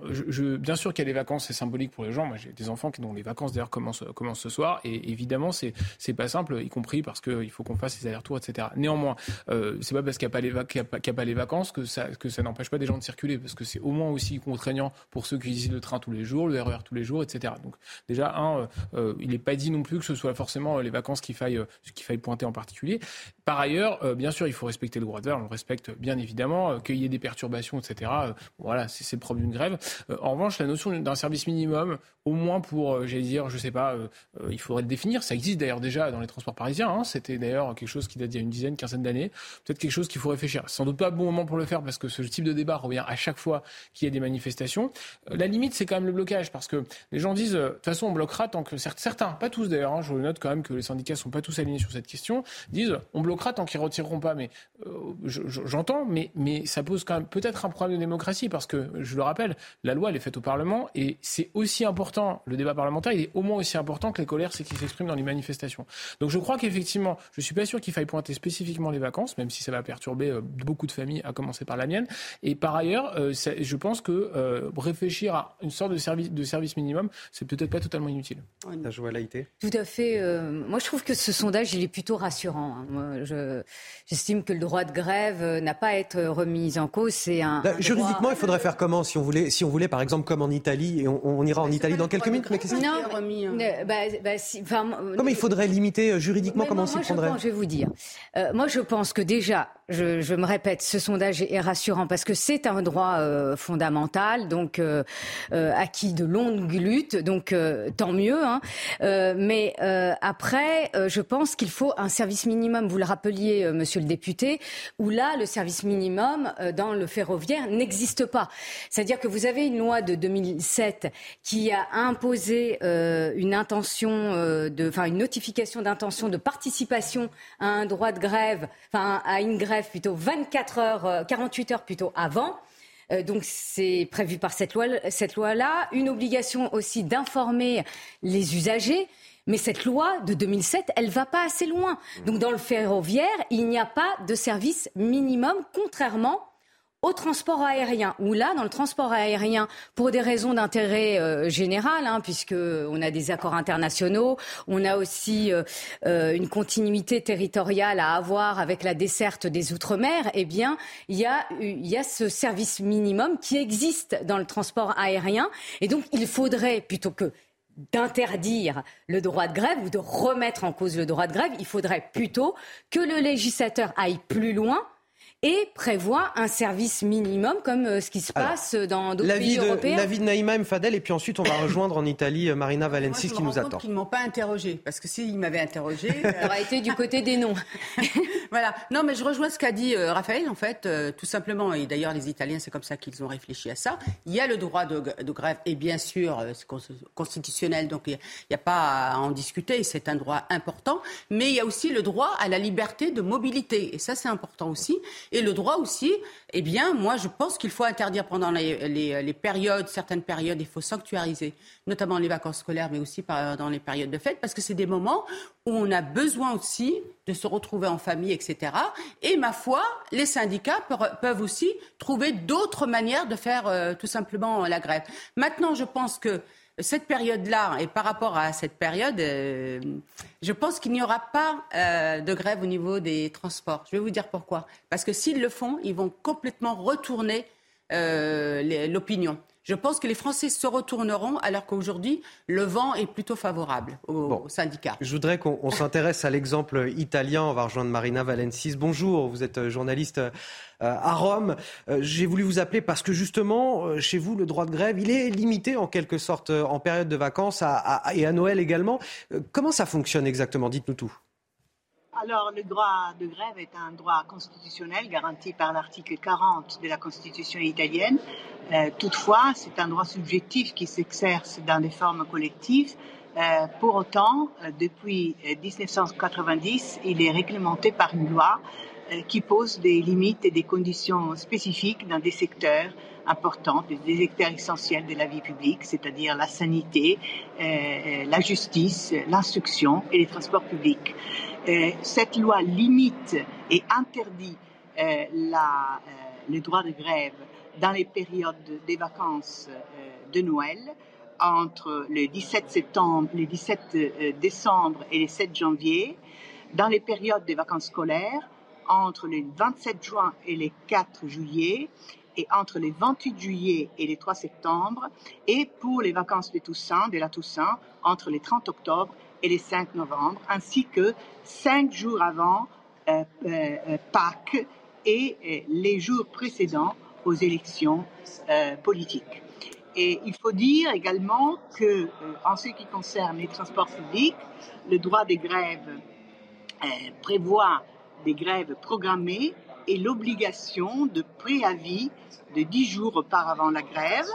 bien sûr qu'il y a les vacances, c'est symbolique pour les gens. Moi, j'ai des enfants dont les vacances d'ailleurs commencent, ce soir, et évidemment, c'est c'est pas simple, y compris parce qu'il faut qu'on fasse les allers-retours, etc. Néanmoins, euh, c'est pas parce qu'il n'y a, pas les vacances que ça, n'empêche pas des gens de circuler, parce que c'est au moins aussi contraignant pour ceux qui utilisent le train tous les jours, le RER e tous les jours, etc. Donc déjà, un, euh, il n'est pas dit non plus que ce soit forcément les vacances qui faille, qu'il faille pointer en particulier. Par ailleurs, euh, bien sûr, il faut respecter le droit de grève, on le respecte bien évidemment, euh, qu'il y ait des perturbations, etc. Euh, voilà, c'est le problème d'une grève. en revanche, la notion d'un service minimum, au moins pour, j'allais dire, je sais pas, il faudrait le définir. Ça existe d'ailleurs déjà dans les transports parisiens. Hein. C'était d'ailleurs quelque chose qui date d'il y a une dizaine, quinzaine d'années. Peut-être quelque chose qu'il faut réfléchir. Sans doute pas bon moment pour le faire parce que ce type de débat revient à chaque fois qu'il y a des manifestations. La limite, c'est quand même le blocage parce que les gens disent, de toute façon, on bloquera tant que certains, pas tous d'ailleurs. Hein, je note quand même que les syndicats sont pas tous alignés sur cette question, disent, on bloquera tant qu'ils retireront pas. Mais euh, j'entends, mais, mais ça pose quand même peut-être un problème de démocratie parce que, je le rappelle, la loi, elle est faite au Parlement et c'est aussi important, le débat parlementaire, il est au moins aussi important que les colères qui s'expriment dans les manifestations. Donc je crois qu'effectivement, je suis pas sûr qu'il faille pointer spécifiquement les vacances, même si ça va perturber euh, beaucoup de familles, à commencer par la mienne. Et par ailleurs, euh, je pense que réfléchir à une sorte de service, de service minimum, c'est peut-être pas totalement inutile. La joie Tout à fait. moi, je trouve que ce sondage, il est plutôt rassurant. Hein. Moi, je, j'estime que le droit de grève euh, n'a pas à être remis en cause. C'est un, juridiquement, il faudrait faire comment si on voulait, si on voulait, par exemple, comme en Italie, et on, ira en Italie dans quelques minutes. Mais qu'est-ce non, remis, hein. bah, bah, si, comment il faudrait limiter euh, juridiquement Comment on s'y prendrait Je vais vous dire. Euh, moi, je pense que déjà, je, me répète, ce sondage est rassurant parce que c'est un droit euh, fondamental, donc euh, euh, acquis de longue lutte, donc tant mieux. Hein. mais après, je pense qu'il faut un service minimum. Vous le rappeliez, Monsieur le député, où là, le service minimum dans le ferroviaire n'existe pas. C'est-à-dire que vous avez une loi de 2007 qui a imposé une intention, enfin une notification d'intention de participation à un droit de grève, enfin à une grève plutôt 24 heures, 48 euh, heures plutôt avant. Euh, donc c'est prévu par cette loi, cette loi-là. Une obligation aussi d'informer les usagers. Mais cette loi de 2007, elle va pas assez loin. Donc dans le ferroviaire, il n'y a pas de service minimum, contrairement au transport aérien, où là, dans le transport aérien, pour des raisons d'intérêt euh, général, hein, puisque on a des accords internationaux, on a aussi euh, euh, une continuité territoriale à avoir avec la desserte des outre-mer, eh bien, il y a, y a ce service minimum qui existe dans le transport aérien, et donc il faudrait plutôt que d'interdire le droit de grève ou de remettre en cause le droit de grève, il faudrait plutôt que le législateur aille plus loin et prévoit un service minimum comme euh, ce qui se passe dans d'autres pays de, européens. L'avis de Naïma M. Fadel et puis ensuite on va rejoindre en Italie euh, Marina Valensis qui nous attend. Ils ne m'ont pas interrogé parce que s'ils m'avaient interrogé, ça aurait été du côté des noms. voilà. Non, mais je rejoins ce qu'a dit euh, Raphaël en fait, tout simplement. Et d'ailleurs les Italiens, c'est comme ça qu'ils ont réfléchi à ça. Il y a le droit de, grève et bien sûr c'est constitutionnel, donc il n'y a, pas à en discuter. C'est un droit important, mais il y a aussi le droit à la liberté de mobilité et ça c'est important aussi. Et le droit aussi, eh bien, moi, je pense qu'il faut interdire pendant les, périodes, certaines périodes, il faut sanctuariser, notamment les vacances scolaires, mais aussi dans les périodes de fête, parce que c'est des moments où on a besoin aussi de se retrouver en famille, etc. Et ma foi, les syndicats peuvent aussi trouver d'autres manières de faire euh, tout simplement la grève. Maintenant, je pense que cette période-là, et par rapport à cette période, euh, je pense qu'il n'y aura pas euh, de grève au niveau des transports. Je vais vous dire pourquoi. Parce que s'ils le font, ils vont complètement retourner euh, l'opinion. Je pense que les Français se retourneront alors qu'aujourd'hui, le vent est plutôt favorable aux, syndicats. Je voudrais qu'on s'intéresse à l'exemple italien. On va rejoindre Marina Valencis. Bonjour, vous êtes journaliste euh, à Rome. Euh, j'ai voulu vous appeler parce que justement, euh, chez vous, le droit de grève, il est limité en quelque sorte en période de vacances et à Noël également. Comment ça fonctionne exactement? Dites-nous tout. Alors, le droit de grève est un droit constitutionnel garanti par l'article 40 de la Constitution italienne. Euh, toutefois, c'est un droit subjectif qui s'exerce dans des formes collectives. Euh, pour autant, euh, depuis 1990, il est réglementé par une loi qui pose des limites et des conditions spécifiques dans des secteurs importants, des secteurs essentiels de la vie publique, c'est-à-dire la sanité, la justice, l'instruction et les transports publics. Euh, cette loi limite et interdit euh, euh, le droit de grève dans les périodes des vacances de Noël entre le 17 septembre, le 17 décembre et le 7 janvier, dans les périodes des vacances scolaires entre le 27 juin et le 4 juillet et entre le 28 juillet et le 3 septembre et pour les vacances de Toussaint, de la Toussaint, entre le 30 octobre et le 5 novembre, ainsi que cinq jours avant euh, euh, Pâques et les jours précédents aux élections euh, politiques. Et il faut dire également que, en ce qui concerne les transports publics, le droit des grèves prévoit des grèves programmées et l'obligation de préavis de dix jours auparavant la grève,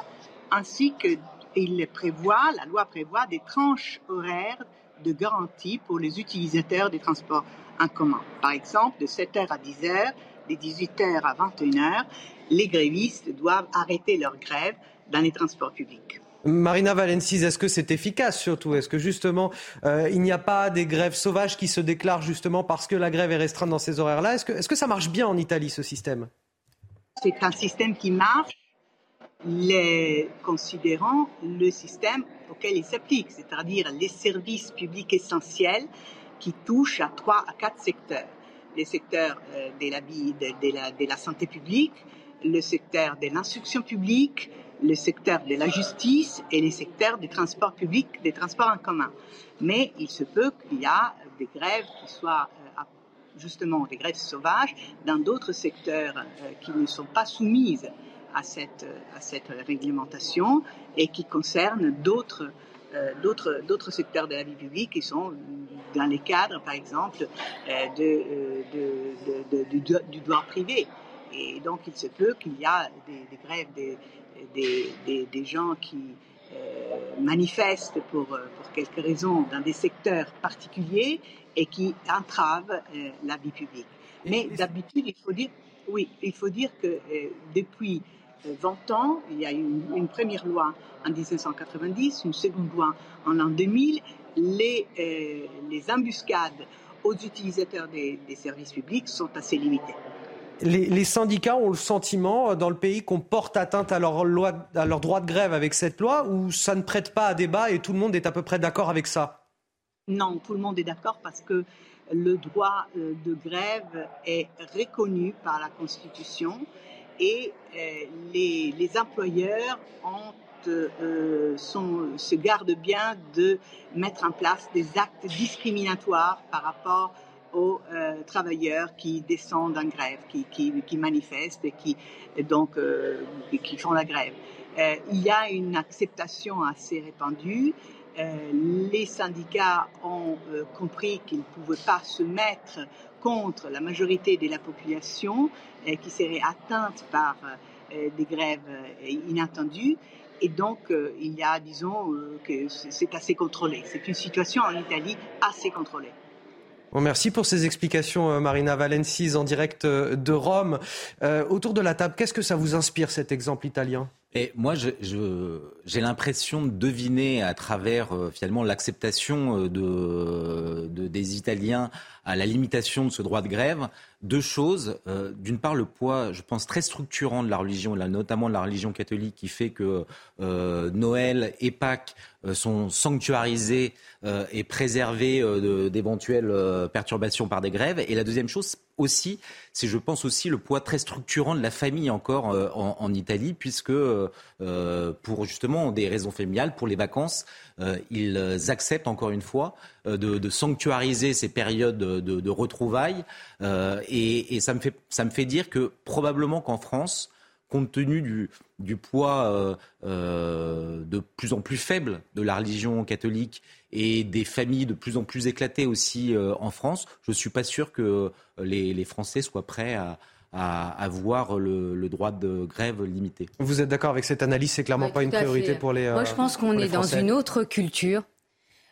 ainsi que il prévoit, la loi prévoit des tranches horaires de garantie pour les utilisateurs des transports en commun. Par exemple, de 7h à 10h, de 18h à 21h, les grévistes doivent arrêter leur grève dans les transports publics. Marina Valencis, est-ce que c'est efficace surtout? Est-ce que justement euh, il n'y a pas des grèves sauvages qui se déclarent justement parce que la grève est restreinte dans ces horaires-là? Est-ce que, est que ça marche bien en Italie ce système? C'est un système qui marche, les considérant le système auquel il s'applique, c'est-à-dire les services publics essentiels qui touchent à trois à quatre secteurs. Les secteurs euh, de, la, de, la, de la santé publique, le secteur de l'instruction publique, le secteur de la justice et les secteurs des transports publics, des transports en commun. Mais il se peut qu'il y a des grèves qui soient euh, justement des grèves sauvages dans d'autres secteurs euh, qui ne sont pas soumises à cette, à cette réglementation et qui concerne d'autres euh, d'autres, d'autres secteurs de la vie publique qui sont dans les cadres, par exemple, euh, euh, de, de, de, du droit privé. Et donc, il se peut qu'il y a des, des grèves des, des, des, gens qui manifestent pour, pour quelques raisons dans des secteurs particuliers et qui entravent la vie publique. Mais d'habitude, il faut dire, oui, il faut dire que depuis 20 ans. Il y a eu une, première loi en 1990, une seconde loi en l'an 2000. Les, euh, les embuscades aux utilisateurs des, services publics sont assez limitées. Les, syndicats ont le sentiment euh, dans le pays qu'on porte atteinte à leur, loi, à leur droit de grève avec cette loi ou ça ne prête pas à débat et tout le monde est à peu près d'accord avec ça? Non, tout le monde est d'accord parce que le droit euh, de grève est reconnu par la Constitution et euh, les, employeurs euh, se gardent bien de mettre en place des actes discriminatoires par rapport aux euh, travailleurs qui descendent en grève, qui, manifestent et qui, font la grève. Il y a une acceptation assez répandue. les syndicats ont compris qu'ils ne pouvaient pas se mettre contre la majorité de la population euh, qui serait atteinte par euh, des grèves euh, inattendues. Et donc, il y a, disons, que c'est assez contrôlé. C'est une situation en Italie assez contrôlée. Bon, merci pour ces explications, Marina Valencis, en direct de Rome. autour de la table, qu'est-ce que ça vous inspire, cet exemple italien? Et moi, j'ai je, l'impression de deviner à travers finalement l'acceptation de, de, des Italiens à la limitation de ce droit de grève, deux choses. Euh, d'une part, le poids, je pense, très structurant de la religion, notamment de la religion catholique, qui fait que euh, Noël et Pâques euh, sont sanctuarisés et préservés d'éventuelles perturbations par des grèves. Et la deuxième chose aussi, c'est, je pense aussi, le poids très structurant de la famille encore en, en, Italie, puisque pour justement des raisons familiales, pour les vacances, ils acceptent encore une fois de, de sanctuariser ces périodes de, de retrouvailles. Euh, et, ça, me fait, ça me fait dire que probablement qu'en France, compte tenu du, du poids euh, euh, de plus en plus faible de la religion catholique et des familles de plus en plus éclatées aussi euh, en France, je ne suis pas sûr que les, les Français soient prêts à, à avoir le, le, droit de grève limité. Vous êtes d'accord avec cette analyse? C'est clairement pas une priorité pour les. Moi, je pense qu'on est dans une autre culture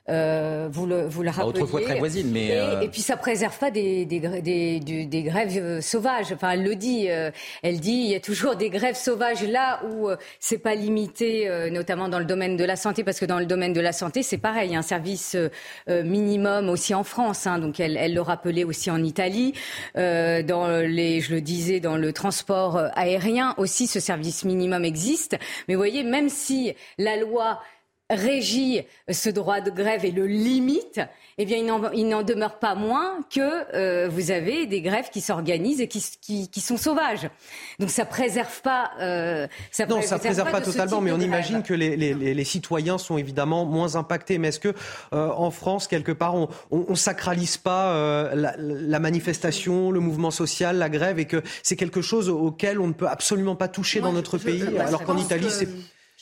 euh, vous le, vous le bah, rappeliez. Autrefois très voisine, mais et, euh... et, puis ça préserve pas des, des, des, des, des grèves euh, sauvages. Enfin, elle le dit. Euh, elle dit il y a toujours des grèves sauvages là où euh, c'est pas limité, euh, notamment dans le domaine de la santé, parce que dans le domaine de la santé, c'est pareil, il y a un service minimum aussi en France. Hein, donc elle, elle le rappelait aussi en Italie. dans les, je le disais, dans le transport aérien aussi, ce service minimum existe. Mais vous voyez, même si la loi régit ce droit de grève et le limite, eh bien, il n'en demeure pas moins que euh, vous avez des grèves qui s'organisent et qui, qui, qui, sont sauvages. Donc ça préserve pas. Euh, ça non, ça préserve pas, pas totalement, mais on imagine que les, les, les, citoyens sont évidemment moins impactés. Mais est-ce que euh, en France, quelque part, on, on, on sacralise pas euh, la, la, manifestation, le mouvement social, la grève, et que c'est quelque chose auquel on ne peut absolument pas toucher Moi, dans notre je, pays, je, alors qu'en Italie, c'est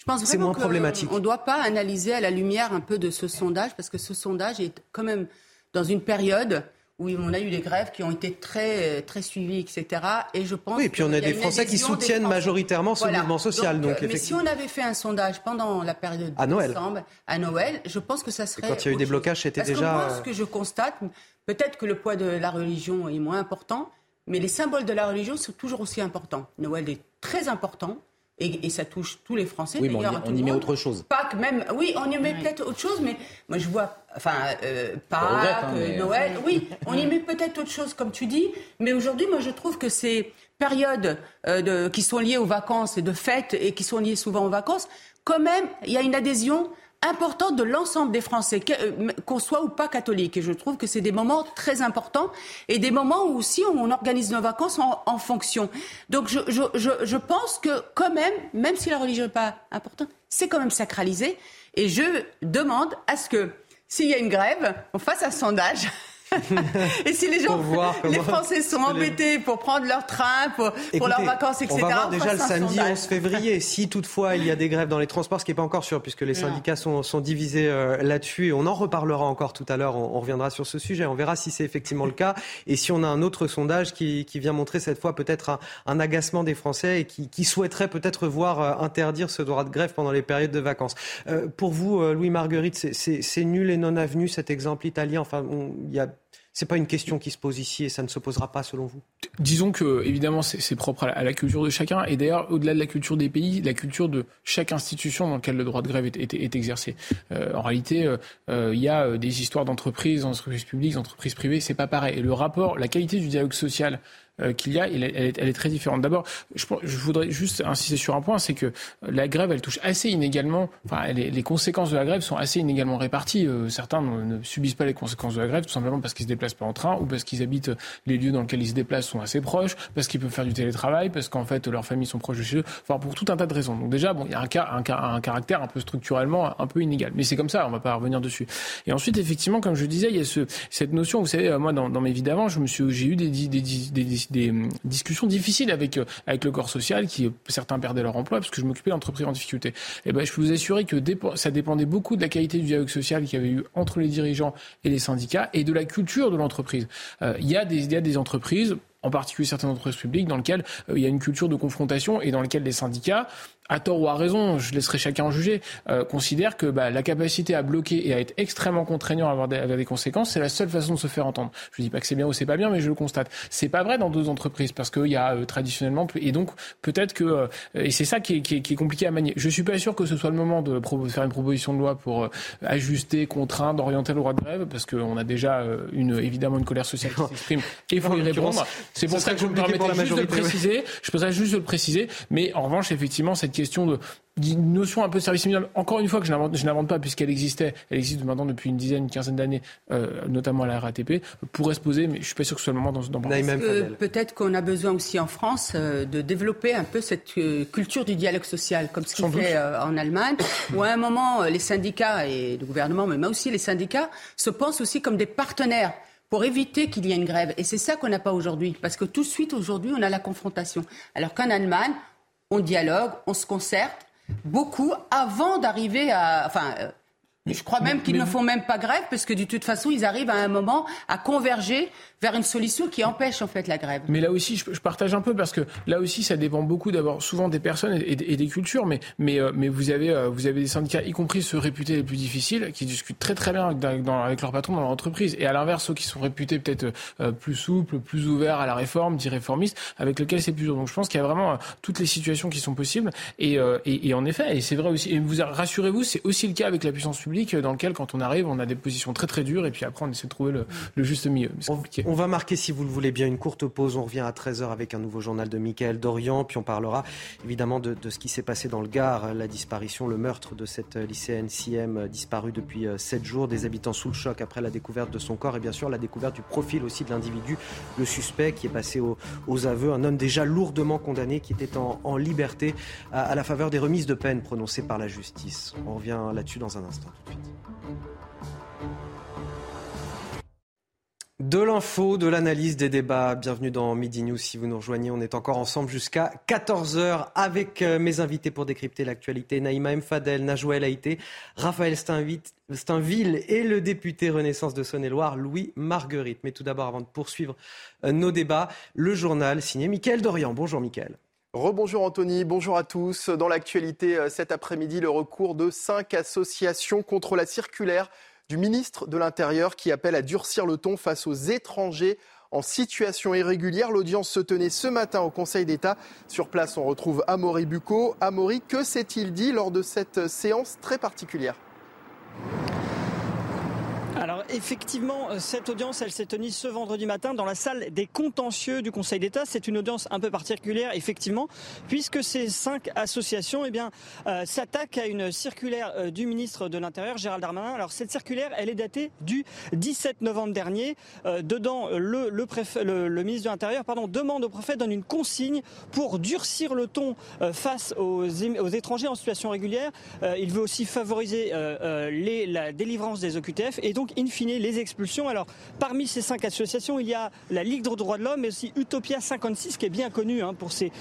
je pense c'est moins problématique. On ne doit pas analyser à la lumière un peu de ce sondage, parce que ce sondage est quand même dans une période où on a eu des grèves qui ont été très, très suivies, etc. Et je pense oui, et puis on a, des Français qui soutiennent majoritairement ce voilà. mouvement social. Donc, donc mais si on avait fait un sondage pendant la période à Noël. décembre, à Noël, je pense que ça serait. Et quand il y a eu des blocages, c'était déjà. Que moi, ce que je constate, peut-être que le poids de la religion est moins important, mais les symboles de la religion sont toujours aussi importants. Noël est très important. Et, et, ça touche tous les Français. Oui, mais on, y, on y met autre chose. Pâques, même. Oui, on y met oui. peut-être autre chose, mais moi je vois. Enfin, euh, Pâques, regrette, hein, mais... Noël. Oui, on y met peut-être autre chose, comme tu dis. Mais aujourd'hui, moi je trouve que ces périodes euh, de, qui sont liées aux vacances et de fêtes et qui sont liées souvent aux vacances, quand même, il y a une adhésion importante de l'ensemble des Français, qu'on soit ou pas catholique. Et je trouve que c'est des moments très importants et des moments où aussi on organise nos vacances en, en fonction. Donc je, je, je, je, pense que quand même, même si la religion n'est pas importante, c'est quand même sacralisé. Et je demande à ce que, s'il y a une grève, on fasse un sondage. et si les gens, les Français sont embêtés pour prendre leur train, pour, Écoutez, pour leurs vacances, etc. On va voir déjà le samedi sondage. 11 février. Si toutefois il y a des grèves dans les transports, ce qui n'est pas encore sûr, puisque les syndicats sont, sont divisés euh, là-dessus, et on en reparlera encore tout à l'heure, on, on, reviendra sur ce sujet, on verra si c'est effectivement le cas, et si on a un autre sondage qui, qui vient montrer cette fois peut-être un, un, agacement des Français et qui, qui souhaiterait peut-être voir euh, interdire ce droit de grève pendant les périodes de vacances. Euh, pour vous, euh, Louis Marguerite, c'est nul et non avenu cet exemple italien? Enfin, il y a c'est pas une question qui se pose ici et ça ne se posera pas selon vous? Disons que évidemment c'est propre à la, culture de chacun et d'ailleurs au-delà de la culture des pays, la culture de chaque institution dans laquelle le droit de grève est, exercé. Euh, en réalité, euh, il y a des histoires d'entreprises, d'entreprises publiques, d'entreprises privées, c'est pas pareil. Et le rapport, la qualité du dialogue social euh, qu'il y a, elle, est, elle, est, très différente. D'abord, je, je, voudrais juste insister sur un point, c'est que la grève, elle touche assez inégalement, enfin, elle, les conséquences de la grève sont assez inégalement réparties. Euh, certains ne, subissent pas les conséquences de la grève, tout simplement parce qu'ils se déplacent pas en train ou parce qu'ils habitent les lieux dans lesquels ils se déplacent sont assez proches, parce qu'ils peuvent faire du télétravail, parce qu'en fait leurs familles sont proches de chez eux, enfin pour tout un tas de raisons. Donc déjà, bon, il y a un, cas, un, un caractère un peu structurellement un peu inégal, mais c'est comme ça, on va pas revenir dessus. Et ensuite, effectivement, comme je disais, il y a ce, cette notion, vous savez, moi dans, dans mes vies d'avant, je me j'ai eu des, des discussions difficiles avec avec le corps social, qui certains perdaient leur emploi parce que je m'occupais d'entreprises en difficulté. Et ben, je peux vous assurer que ça dépendait beaucoup de la qualité du dialogue social qu'il y avait eu entre les dirigeants et les syndicats et de la culture de l'entreprise. Euh, il y a des y a des entreprises en particulier certaines entreprises publiques, dans lesquelles euh, il y a une culture de confrontation et dans lesquelles les syndicats, à tort ou à raison, je laisserai chacun en juger, euh, considèrent que bah, la capacité à bloquer et à être extrêmement contraignant, à avoir des, avec des conséquences, c'est la seule façon de se faire entendre. Je dis pas que c'est bien ou c'est pas bien, mais je le constate. C'est pas vrai dans d'autres entreprises parce qu'il y a euh, traditionnellement et donc peut-être que euh, et c'est ça qui est, qui, est, qui est, compliqué à manier. Je suis pas sûr que ce soit le moment de faire une proposition de loi pour euh, ajuster, contraindre, orienter le droit de grève parce qu'on a déjà euh, une évidemment une colère sociale qui s'exprime et il faut y répondre. C'est pour ça que je me permettais juste de le préciser. Ouais. Je peux juste de le préciser, mais en revanche effectivement cette question de une notion un peu de service minimum, encore une fois que je n'invente pas puisqu'elle existait, elle existe maintenant depuis une dizaine, une quinzaine d'années, euh, notamment à la RATP, pourrait se poser, mais je suis pas sûr que ce soit le moment d'en parler. Euh, Peut-être qu'on a besoin aussi en France euh, de développer un peu cette euh, culture du dialogue social, comme ce qu'il fait euh, en Allemagne, où à un moment les syndicats et le gouvernement, mais aussi les syndicats, se pensent aussi comme des partenaires pour éviter qu'il y ait une grève. Et c'est ça qu'on n'a pas aujourd'hui, parce que tout de suite aujourd'hui on a la confrontation. Alors qu'en Allemagne, on dialogue, on se concerte beaucoup avant d'arriver à. Enfin, euh, je crois même qu'ils ne font même pas grève parce que de toute façon, ils arrivent à un moment à converger vers une solution qui empêche en fait la grève. Mais là aussi, je, partage un peu parce que là aussi, ça dépend beaucoup d'abord souvent des personnes et, des cultures. Mais mais euh, mais vous avez euh, vous avez des syndicats, y compris ceux réputés les plus difficiles, qui discutent très très bien avec, avec leur patron dans leur entreprise. Et à l'inverse, ceux qui sont réputés peut-être euh, plus souples, plus ouverts à la réforme, dits réformistes, avec lesquels c'est plus dur. Donc je pense qu'il y a vraiment toutes les situations qui sont possibles. Et et, et en effet, et c'est vrai aussi. Et vous rassurez-vous, c'est aussi le cas avec la puissance publique, dans lequel quand on arrive, on a des positions très très dures, et puis après on essaie de trouver le, le juste milieu. compliqué. On va marquer, si vous le voulez bien, une courte pause. On revient à 13h avec un nouveau journal de Michael Dorian. Puis on parlera évidemment de, ce qui s'est passé dans le Gard, la disparition, le meurtre de cette lycéenne CM disparue depuis 7 jours, des habitants sous le choc après la découverte de son corps et bien sûr la découverte du profil aussi de l'individu, le suspect qui est passé aux, aveux, un homme déjà lourdement condamné qui était en, liberté à, à la faveur des remises de peine prononcées par la justice. On revient là-dessus dans un instant de l'info, de l'analyse, des débats. Bienvenue dans Midi News. Si vous nous rejoignez, on est encore ensemble jusqu'à 14h avec euh, mes invités pour décrypter l'actualité. Naïma M. Fadel, Najouel Haïté, Raphaël Steinville et le député Renaissance de Saône-et-Loire, Louis Marguerite. Mais tout d'abord, avant de poursuivre euh, nos débats, le journal signé Mickaël Dorian. Bonjour Mickaël. Rebonjour Anthony, bonjour à tous. Dans l'actualité euh, cet après-midi, le recours de cinq associations contre la circulaire du ministre de l'Intérieur qui appelle à durcir le ton face aux étrangers en situation irrégulière. L'audience se tenait ce matin au Conseil d'État. Sur place, on retrouve Amaury Bucco. Amaury, que s'est-il dit lors de cette séance très particulière? Alors effectivement, euh, cette audience, elle s'est tenue ce vendredi matin dans la salle des contentieux du Conseil d'État. C'est une audience un peu particulière, effectivement, puisque ces cinq associations eh bien, euh, s'attaquent à une circulaire euh, du ministre de l'Intérieur, Gérald Darmanin. Alors cette circulaire, elle est datée du 17 novembre dernier. dedans, le, ministre de l'Intérieur pardon, demande au préfet, donne une consigne pour durcir le ton face aux, aux, étrangers en situation régulière. il veut aussi favoriser les, la délivrance des OQTF et donc in fine, les expulsions. Alors, parmi ces cinq associations, il y a la Ligue des droits de l'homme, mais aussi Utopia 56, qui est bien connue hein, pour ses,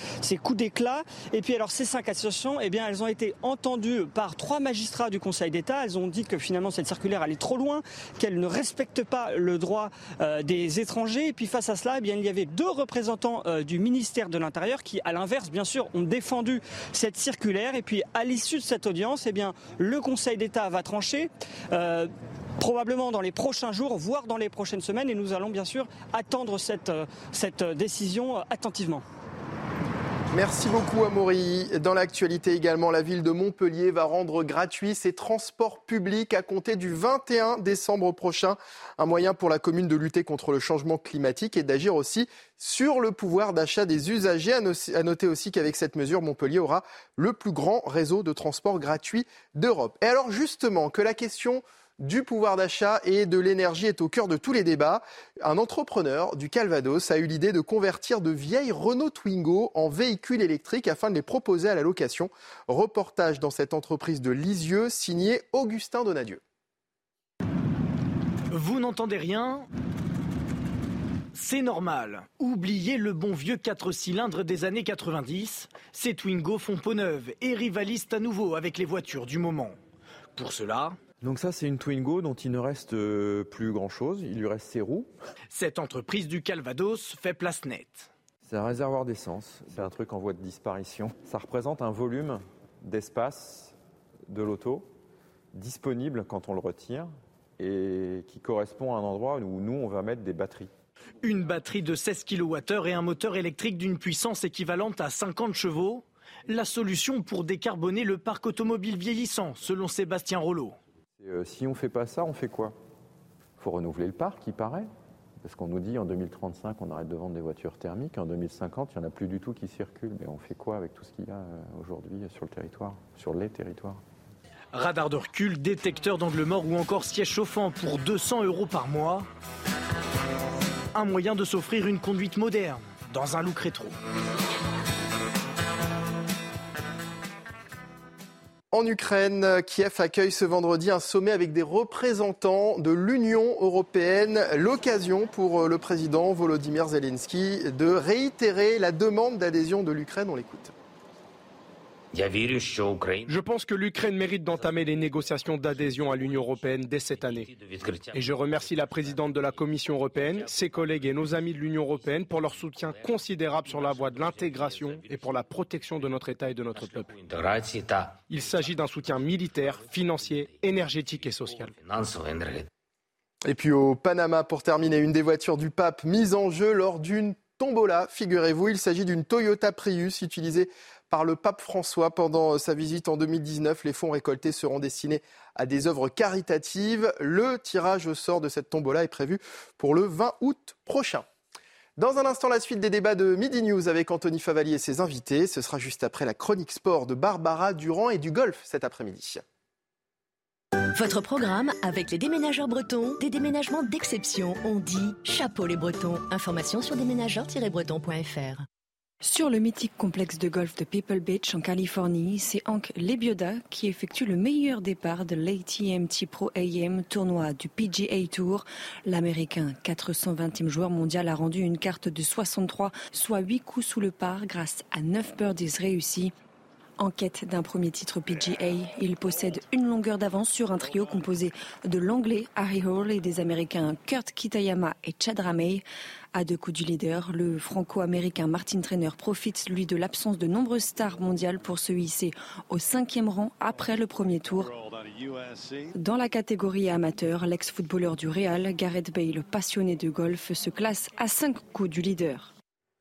coups d'éclat. Et puis, alors, ces cinq associations, eh bien, elles ont été entendues par trois magistrats du Conseil d'État. Elles ont dit que finalement, cette circulaire allait trop loin, qu'elle ne respecte pas le droit euh, des étrangers. Et puis, face à cela, eh bien, il y avait deux représentants euh, du ministère de l'Intérieur qui, à l'inverse, bien sûr, ont défendu cette circulaire. Et puis, à l'issue de cette audience, eh bien, le Conseil d'État va trancher. Euh, probablement dans les prochains jours, voire dans les prochaines semaines. Et nous allons bien sûr attendre cette, euh, cette décision euh, attentivement. Merci beaucoup Amaury. Dans l'actualité également, la ville de Montpellier va rendre gratuit ses transports publics à compter du 21 décembre prochain. Un moyen pour la commune de lutter contre le changement climatique et d'agir aussi sur le pouvoir d'achat des usagers. À noter aussi qu'avec cette mesure, Montpellier aura le plus grand réseau de transport gratuit d'Europe. Et alors justement, que la question du pouvoir d'achat et de l'énergie est au cœur de tous les débats. Un entrepreneur du Calvados a eu l'idée de convertir de vieilles Renault Twingo en véhicules électriques afin de les proposer à la location. Reportage dans cette entreprise de Lisieux signé Augustin Donadieu. Vous n'entendez rien? C'est normal. Oubliez le bon vieux 4 cylindres des années 90. Ces Twingo font peau neuve et rivalisent à nouveau avec les voitures du moment. Pour cela, donc ça, c'est une Twingo dont il ne reste euh, plus grand-chose. Il lui reste ses roues. Cette entreprise du Calvados fait place nette. C'est un réservoir d'essence. C'est un truc en voie de disparition. Ça représente un volume d'espace de l'auto disponible quand on le retire et qui correspond à un endroit où nous, on va mettre des batteries. Une batterie de 16 kWh et un moteur électrique d'une puissance équivalente à 50 chevaux. La solution pour décarboner le parc automobile vieillissant, selon Sébastien Rollo. Euh, si on ne fait pas ça, on fait quoi? Il faut renouveler le parc, il paraît. Parce qu'on nous dit en 2035, on arrête de vendre des voitures thermiques. En 2050, il n'y en a plus du tout qui circulent. Mais on fait quoi avec tout ce qu'il y a euh, aujourd'hui sur le territoire, sur les territoires? Radar de recul, détecteur d'angle mort ou encore siège chauffant pour 200 euros par mois. Un moyen de s'offrir une conduite moderne dans un look rétro. En Ukraine, Kiev accueille ce vendredi un sommet avec des représentants de l'Union européenne. L'occasion pour le président Volodymyr Zelensky de réitérer la demande d'adhésion de l'Ukraine. On l'écoute. Je pense que l'Ukraine mérite d'entamer les négociations d'adhésion à l'Union européenne dès cette année. Et je remercie la présidente de la Commission européenne, ses collègues et nos amis de l'Union européenne pour leur soutien considérable sur la voie de l'intégration et pour la protection de notre État et de notre peuple. Il s'agit d'un soutien militaire, financier, énergétique et social. Et puis au Panama, pour terminer, une des voitures du pape mise en jeu lors d'une tombola. Figurez-vous, il s'agit d'une Toyota Prius utilisée par le pape François pendant sa visite en 2019. Les fonds récoltés seront destinés à des œuvres caritatives. Le tirage au sort de cette tombola est prévu pour le 20 août prochain. Dans un instant, la suite des débats de Midi News avec Anthony Favali et ses invités. Ce sera juste après la chronique sport de Barbara Durand et du golf cet après-midi. Votre programme avec les déménageurs bretons, des déménagements d'exception. On dit chapeau les bretons. Information sur déménageurs-bretons.fr. Sur le mythique complexe de golf de People Beach en Californie, c'est Hank Lebioda qui effectue le meilleur départ de l'ATMT Pro AM tournoi du PGA Tour. L'Américain, 420e joueur mondial, a rendu une carte de 63, soit 8 coups sous le par grâce à 9 birdies réussis. En quête d'un premier titre PGA, il possède une longueur d'avance sur un trio composé de l'anglais Harry Hall et des américains Kurt Kitayama et Chad Ramey. À deux coups du leader, le franco-américain Martin Trainer profite, lui, de l'absence de nombreuses stars mondiales pour se hisser au cinquième rang après le premier tour. Dans la catégorie amateur, l'ex-footballeur du Real, Gareth Bale, passionné de golf, se classe à cinq coups du leader.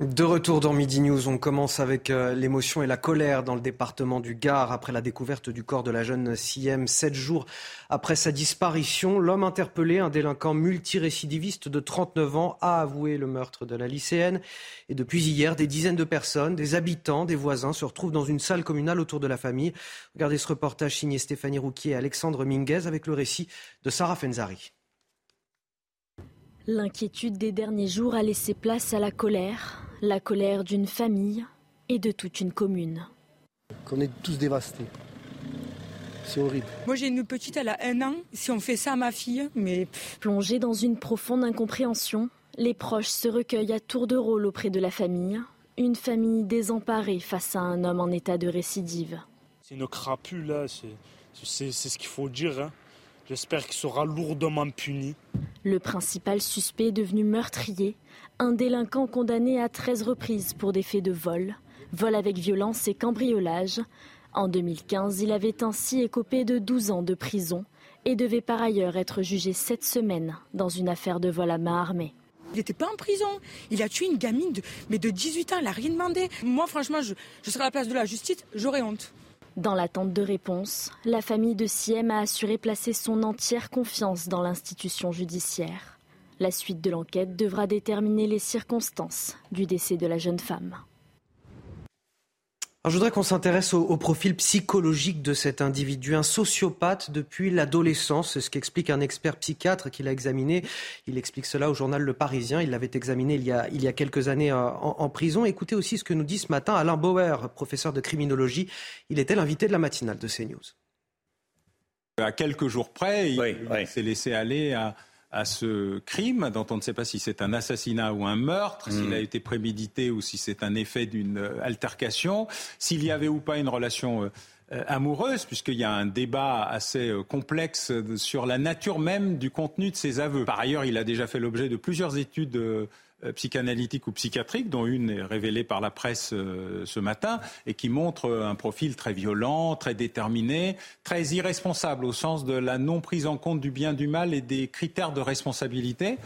De retour dans Midi News, on commence avec euh, l'émotion et la colère dans le département du Gard après la découverte du corps de la jeune Siem. Sept jours après sa disparition, l'homme interpellé, un délinquant multirécidiviste de 39 ans, a avoué le meurtre de la lycéenne. Et depuis hier, des dizaines de personnes, des habitants, des voisins se retrouvent dans une salle communale autour de la famille. Regardez ce reportage signé Stéphanie Rouquier et Alexandre Minguez avec le récit de Sarah Fenzari. L'inquiétude des derniers jours a laissé place à la colère la colère d'une famille et de toute une commune. Qu'on est tous dévastés. C'est horrible. Moi j'ai une petite, elle a un an. Si on fait ça à ma fille, mais... Plongée dans une profonde incompréhension, les proches se recueillent à tour de rôle auprès de la famille. Une famille désemparée face à un homme en état de récidive. C'est une crapule, là. C'est ce qu'il faut dire. Hein. J'espère qu'il sera lourdement puni. Le principal suspect devenu meurtrier un délinquant condamné à 13 reprises pour des faits de vol, vol avec violence et cambriolage. En 2015, il avait ainsi écopé de 12 ans de prison et devait par ailleurs être jugé cette semaine dans une affaire de vol à main armée. Il n'était pas en prison. Il a tué une gamine de, mais de 18 ans. Il n'a rien demandé. Moi, franchement, je, je serais à la place de la justice. J'aurais honte. Dans l'attente de réponse, la famille de Siem a assuré placer son entière confiance dans l'institution judiciaire. La suite de l'enquête devra déterminer les circonstances du décès de la jeune femme. je voudrais qu'on s'intéresse au, profil psychologique de cet individu, un sociopathe depuis l'adolescence, c'est ce qu'explique un expert psychiatre qui l'a examiné. Il explique cela au journal Le Parisien. Il l'avait examiné il y, a, il y a quelques années euh, en, prison. Écoutez aussi ce que nous dit ce matin Alain Bauer, professeur de criminologie. Il était l'invité de la matinale de CNews. À quelques jours près, il s'est laissé aller à à ce crime, dont on ne sait pas si c'est un assassinat ou un meurtre, s'il a mm. été prémédité ou si c'est un effet d'une euh, altercation, s'il y avait ou pas une relation euh, euh, amoureuse, puisqu'il y a un débat assez complexe sur la nature même du contenu de ses aveux. Par ailleurs, il a déjà fait l'objet de plusieurs études euh, psychanalytique ou psychiatrique, dont une est révélée par la presse euh, ce matin, et qui montre un profil très violent, très déterminé, très irresponsable au sens de la non prise en compte du bien du mal et des critères de responsabilité.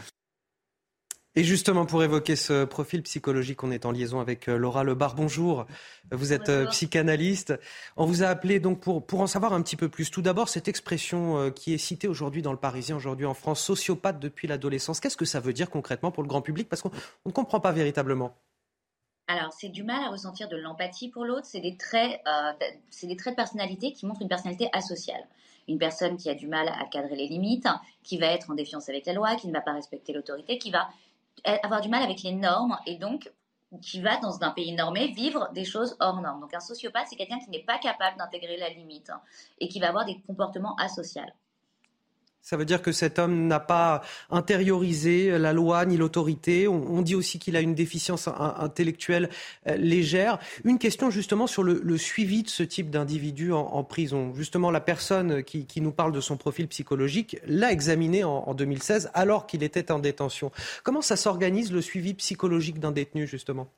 Et justement, pour évoquer ce profil psychologique, on est en liaison avec euh, Laura Lebar. Bonjour, vous êtes euh, psychanalyste. On vous a appelé donc pour, pour en savoir un petit peu plus. Tout d'abord, cette expression euh, qui est citée aujourd'hui dans le Parisien, aujourd'hui en France, sociopathe depuis l'adolescence. Qu'est-ce que ça veut dire concrètement pour le grand public? Parce qu'on ne comprend pas véritablement. Alors, c'est du mal à ressentir de l'empathie pour l'autre. C'est des traits, c'est des traits de personnalité qui montrent une personnalité asociale une personne qui a du mal à cadrer les limites, qui va être en défiance avec la loi, qui ne va pas respecter l'autorité, qui va avoir du mal avec les normes et donc qui va dans un pays normé vivre des choses hors normes. Donc un sociopathe, c'est quelqu'un qui n'est pas capable d'intégrer la limite hein, et qui va avoir des comportements asociaux. Ça veut dire que cet homme n'a pas intériorisé la loi ni l'autorité. On, dit aussi qu'il a une déficience intellectuelle euh, légère. Une question justement sur le, suivi de ce type d'individu en, prison. Justement, la personne qui, nous parle de son profil psychologique l'a examiné en, en 2016 alors qu'il était en détention. Comment ça s'organise le suivi psychologique d'un détenu justement?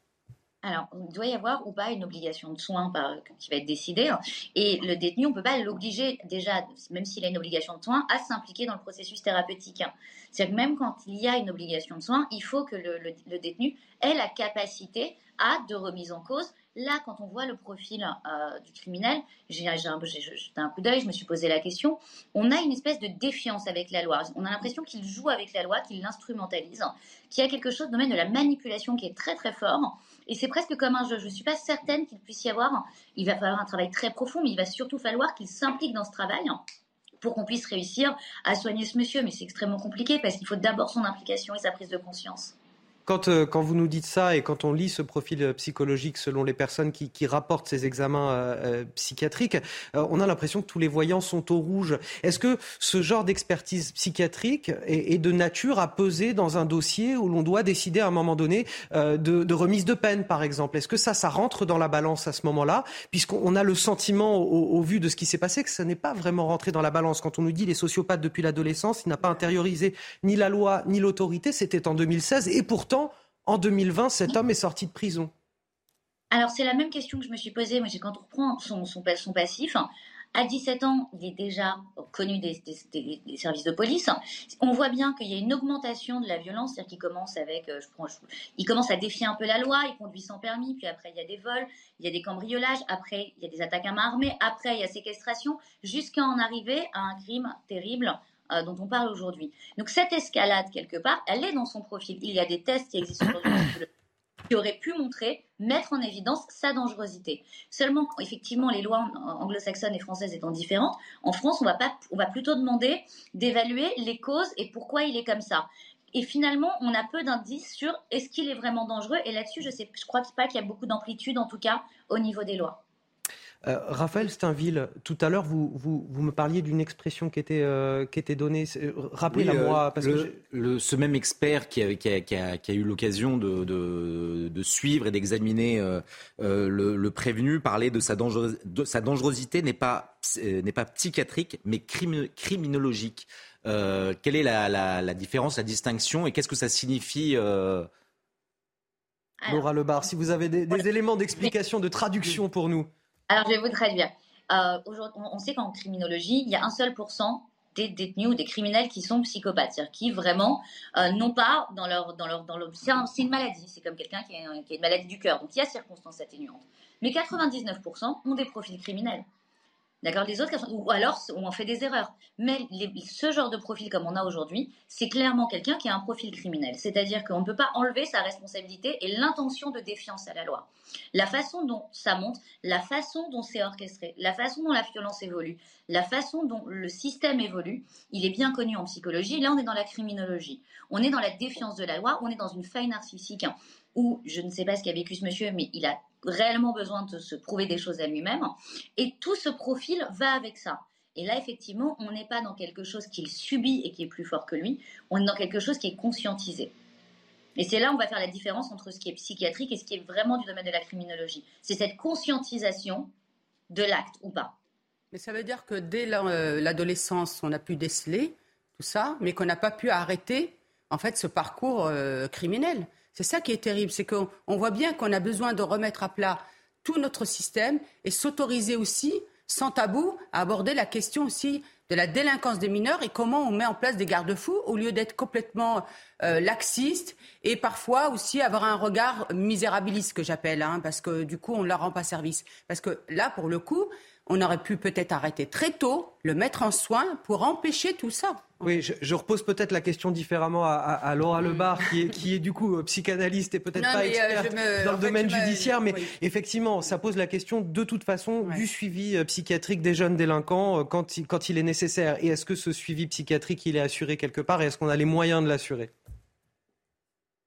Alors, il doit y avoir ou pas une obligation de soins qui va être décidée. Et le détenu, on ne peut pas l'obliger, déjà, même s'il a une obligation de soins, à s'impliquer dans le processus thérapeutique. C'est-à-dire que même quand il y a une obligation de soins, il faut que le, détenu ait la capacité à de remise en cause. Là, quand on voit le profil euh, du criminel, j'ai jeté un coup d'œil, je me suis posé la question. On a une espèce de défiance avec la loi. On a l'impression qu'il joue avec la loi, qu'il l'instrumentalise, qu'il y a quelque chose de domaine de la manipulation qui est très très fort et c'est presque comme un jeu. Je ne suis pas certaine qu'il puisse y avoir. Il va falloir un travail très profond, mais il va surtout falloir qu'il s'implique dans ce travail pour qu'on puisse réussir à soigner ce monsieur. Mais c'est extrêmement compliqué parce qu'il faut d'abord son implication et sa prise de conscience. Euh, quand, vous nous dites ça et quand on lit ce profil euh, psychologique selon les personnes qui, rapportent ces examens euh, psychiatriques, on a l'impression que tous les voyants sont au rouge. Est-ce que ce genre d'expertise psychiatrique est, de nature à peser dans un dossier où l'on doit décider à un moment donné de, remise de peine, par exemple? Est-ce que ça, ça rentre dans la balance à ce moment-là Puisqu'on a le sentiment, au, vu de ce qui s'est passé, que ça n'est pas vraiment rentré dans la balance? Quand on nous dit les sociopathes depuis l'adolescence, il n'a pas intériorisé ni la loi ni l'autorité, c'était en 2016, et pourtant en 2020, cet homme est sorti de prison Alors, c'est la même question que je me suis posée. Moi, quand on reprend son, passif, à 17 ans, il est déjà connu des, services de police. On voit bien qu'il y a une augmentation de la violence, c'est-à-dire qu'il commence avec, euh, je prends, il commence à défier un peu la loi, il conduit sans permis, puis après il y a des vols, il y a des cambriolages, après il y a des attaques à main armée, après il y a séquestration, jusqu'à en arriver à un crime terrible euh, dont on parle aujourd'hui. Donc cette escalade, quelque part, elle est dans son profil. Il y a des tests qui existent aujourd'hui qui auraient pu montrer, mettre en évidence sa dangerosité. Seulement, effectivement, les lois anglo-saxonnes et françaises étant différentes, en France, on va, pas, on va plutôt demander d'évaluer les causes et pourquoi il est comme ça. Et finalement, on a peu d'indices sur est-ce qu'il est vraiment dangereux. Et là-dessus, je ne je crois pas qu'il y a beaucoup d'amplitude, en tout cas, au niveau des lois. Euh, Raphaël Steinville, tout à l'heure, vous, vous, me parliez d'une expression qui était, euh, qui était donnée. Euh, rappelez-la-moi. le, ce même expert qui a, qui a, eu l'occasion de, de, suivre et d'examiner le, prévenu parlait de sa, de, sa dangerosité n'est pas, n'est pas psychiatrique, mais criminologique. quelle est la, la, différence, la distinction et qu'est-ce que ça signifie Laura Lebar, si vous avez des éléments d'explication, de traduction pour nous. Alors, je vais vous traduire. Euh, on sait qu'en criminologie, il y a un seul pourcent des détenus ou des criminels qui sont psychopathes, c'est-à-dire qui vraiment euh, n'ont pas dans leur dans leur dans leur c'est une maladie, c'est comme quelqu'un qui, qui, a une maladie du cœur, donc il y a circonstances atténuantes. Mais 99% ont des profils criminels. D'accord Les autres, ou alors on en fait des erreurs. Mais ce genre de profil comme on a aujourd'hui, c'est clairement quelqu'un qui a un profil criminel. C'est-à-dire qu'on ne peut pas enlever sa responsabilité et l'intention de défiance à la loi. La façon dont ça monte, la façon dont c'est orchestré, la façon dont la violence évolue, la façon dont le système évolue, il est bien connu en psychologie. Là, on est dans la criminologie. On est dans la défiance de la loi, on est dans une faille narcissique où je ne sais pas ce qu'a vécu ce monsieur, mais il a réellement besoin de se prouver des choses à lui-même. Et tout ce profil va avec ça. Et là, effectivement, on n'est pas dans quelque chose qu'il subit et qui est plus fort que lui, on est dans quelque chose qui est conscientisé. Et c'est là où on va faire la différence entre ce qui est psychiatrique et ce qui est vraiment du domaine de la criminologie. C'est cette conscientisation de l'acte ou pas. Mais ça veut dire que dès euh, l'adolescence, on a pu déceler tout ça, mais qu'on n'a pas pu arrêter en fait ce parcours euh, criminel. C'est ça qui est terrible, c'est qu'on voit bien qu'on a besoin de remettre à plat tout notre système et s'autoriser aussi, sans tabou, à aborder la question aussi de la délinquance des mineurs et comment on met en place des garde-fous au lieu d'être complètement euh, laxiste et parfois aussi avoir un regard misérabiliste que j'appelle, hein, parce que du coup on ne leur rend pas service. Parce que là, pour le coup, on aurait pu peut-être arrêter très tôt, le mettre en soin pour empêcher tout ça. Oui, je, repose peut-être la question différemment à, Laura Lebar, qui est, qui est du coup euh, psychanalyste et peut-être pas euh, experte dans le domaine judiciaire, mais effectivement, ça pose la question de toute façon du suivi euh, psychiatrique des jeunes délinquants quand il, quand il est nécessaire. Et est-ce que ce suivi psychiatrique, il est assuré quelque part et est-ce qu'on a les moyens de l'assurer?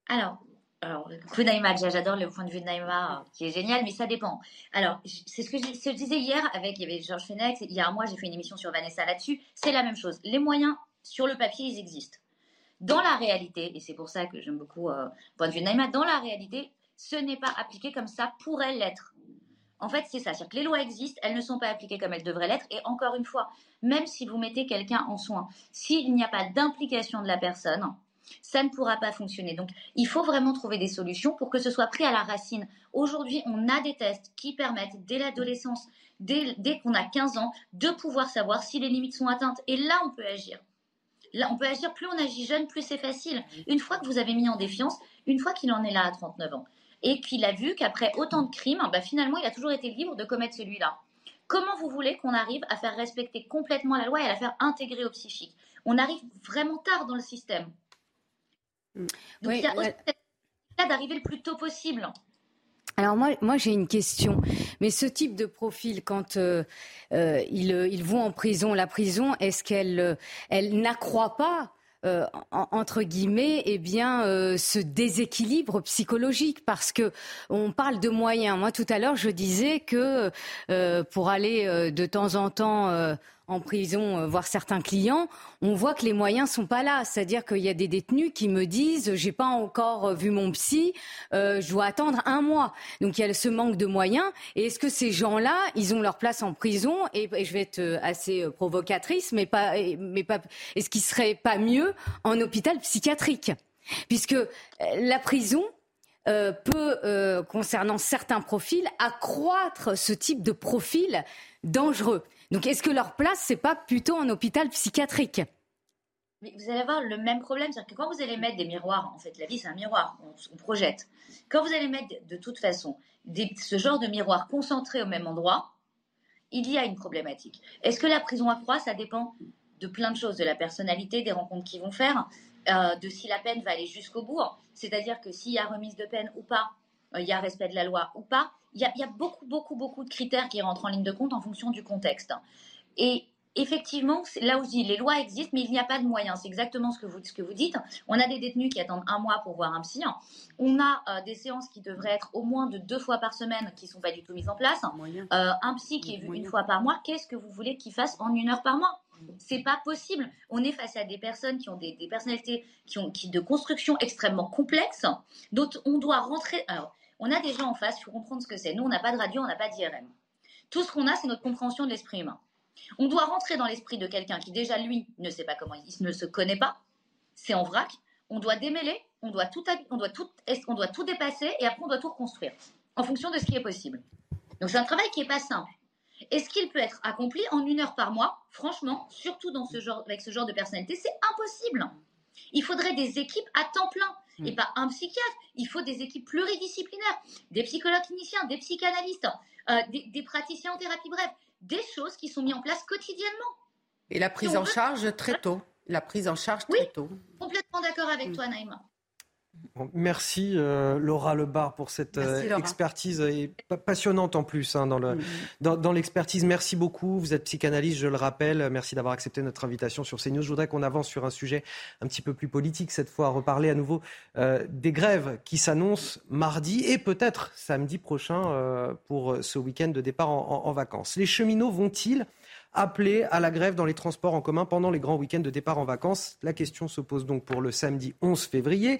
Alors, alors, Naïma, j'adore le point de vue de Naïma, qui est génial, mais ça dépend. Alors, c'est ce que je, disais hier avec, il y avait Georges Fenex, il y a un mois, j'ai fait une émission sur Vanessa là-dessus. C'est la même chose. Les moyens Sur le papier, ils existent. Dans la réalité, et c'est pour ça que j'aime beaucoup euh, point de vue de Naïma, dans la réalité, ce n'est pas appliqué comme ça pourrait l'être. En fait, c'est ça. C'est-à-dire que les lois existent, elles ne sont pas appliquées comme elles devraient l'être. Et encore une fois, même si vous mettez quelqu'un en soins, s'il n'y a pas d'implication de la personne, ça ne pourra pas fonctionner. Donc, il faut vraiment trouver des solutions pour que ce soit pris à la racine. Aujourd'hui, on a des tests qui permettent, dès l'adolescence, dès, qu'on a 15 ans, de pouvoir savoir si les limites sont atteintes. Et là, on peut agir. Là, on peut agir, plus on agit jeune, plus c'est facile. Une fois que vous avez mis en défiance, une fois qu'il en est là à 39 ans, et qu'il a vu qu'après autant de crimes, bah, finalement, il a toujours été libre de commettre celui-là. Comment vous voulez qu'on arrive à faire respecter complètement la loi et à la faire intégrer au psychique? On arrive vraiment tard dans le système. Donc il y a aussi d'arriver le plus tôt possible. Alors moi, moi j'ai une question. Mais ce type de profil, quand euh, euh, ils, vont en prison, la prison, est-ce qu'elle elle, n'accroît pas euh, entre guillemets, eh bien, ce déséquilibre psychologique, parce que on parle de moyens. Moi, tout à l'heure, je disais que pour aller de temps en temps en prison euh, voir certains clients, on voit que les moyens sont pas là. C'est-à-dire qu'il y a des détenus qui me disent j'ai pas encore euh, vu mon psy, euh, je dois attendre un mois. Donc il y a ce manque de moyens. Et est-ce que ces gens-là, ils ont leur place en prison? Et, je vais être assez provocatrice, mais pas, mais pas. Est-ce qu'il serait pas mieux en hôpital psychiatrique, puisque la prison peut, concernant certains profils, accroître ce type de profil dangereux. Donc est-ce que leur place, c'est pas plutôt en hôpital psychiatrique? Mais vous allez avoir le même problème, c'est-à-dire que quand vous allez mettre des miroirs, en fait, la vie c'est un miroir, on, projette. Quand vous allez mettre de toute façon ce genre de miroir concentré au même endroit, il y a une problématique. Est-ce que la prison accroît Ça dépend de plein de choses, de la personnalité, des rencontres qu'ils vont faire, euh, de si la peine va aller jusqu'au bout. C'est-à-dire que s'il y a remise de peine ou pas, euh, il y a respect de la loi ou pas. Il y, a, beaucoup, beaucoup, beaucoup de critères qui rentrent en ligne de compte en fonction du contexte. Et effectivement, là où je dis les lois existent, mais il n'y a pas de moyens. C'est exactement ce que, vous, ce que vous dites. On a des détenus qui attendent un mois pour voir un psy. On a euh, des séances qui devraient être au moins de deux fois par semaine qui ne sont pas du tout mises en place. Euh, un psy qui est vu une fois par mois, qu'est-ce que vous voulez qu'il fasse en une heure par mois? C'est pas possible. On est face à des personnes qui ont des, personnalités qui ont qui, de construction extrêmement complexes, dont on doit rentrer. Alors, on a des gens en face, il faut comprendre ce que c'est. Nous, on n'a pas de radio, on n'a pas d'IRM. Tout ce qu'on a, c'est notre compréhension de l'esprit humain. On doit rentrer dans l'esprit de quelqu'un qui déjà, lui, ne sait pas comment, il ne se connaît pas. C'est en vrac. On doit démêler, on doit tout, on doit tout, on doit tout dépasser et après on doit tout reconstruire en fonction de ce qui est possible. Donc c'est un travail qui n'est pas simple. Est-ce qu'il peut être accompli en une heure par mois Franchement, surtout dans ce genre, avec ce genre de personnalité, c'est impossible. Il faudrait des équipes à temps plein. Mm. et pas un psychiatre. Il faut des équipes pluridisciplinaires, des psychologues cliniciens, des psychanalystes, euh, des, praticiens en thérapie, bref, des choses qui sont mises en place quotidiennement. Et la prise en charge très tôt. La prise en charge très tôt. Complètement d'accord avec mm. toi, Naïma merci euh, Laura Lebar pour cette euh, expertise passionnante en plus hein, mm-hmm. dans, l'expertise. Merci beaucoup. Vous êtes psychanalyste, je le rappelle. Merci d'avoir accepté notre invitation sur CNews. Je voudrais qu'on avance sur un sujet un petit peu plus politique cette fois, reparler à nouveau euh, des grèves qui s'annoncent mardi et peut-être samedi prochain pour ce week-end de départ en vacances. Les cheminots vont-ils appelés à la grève dans les transports en commun pendant les grands week-ends de départ en vacances. La question se pose donc pour le samedi 11 février.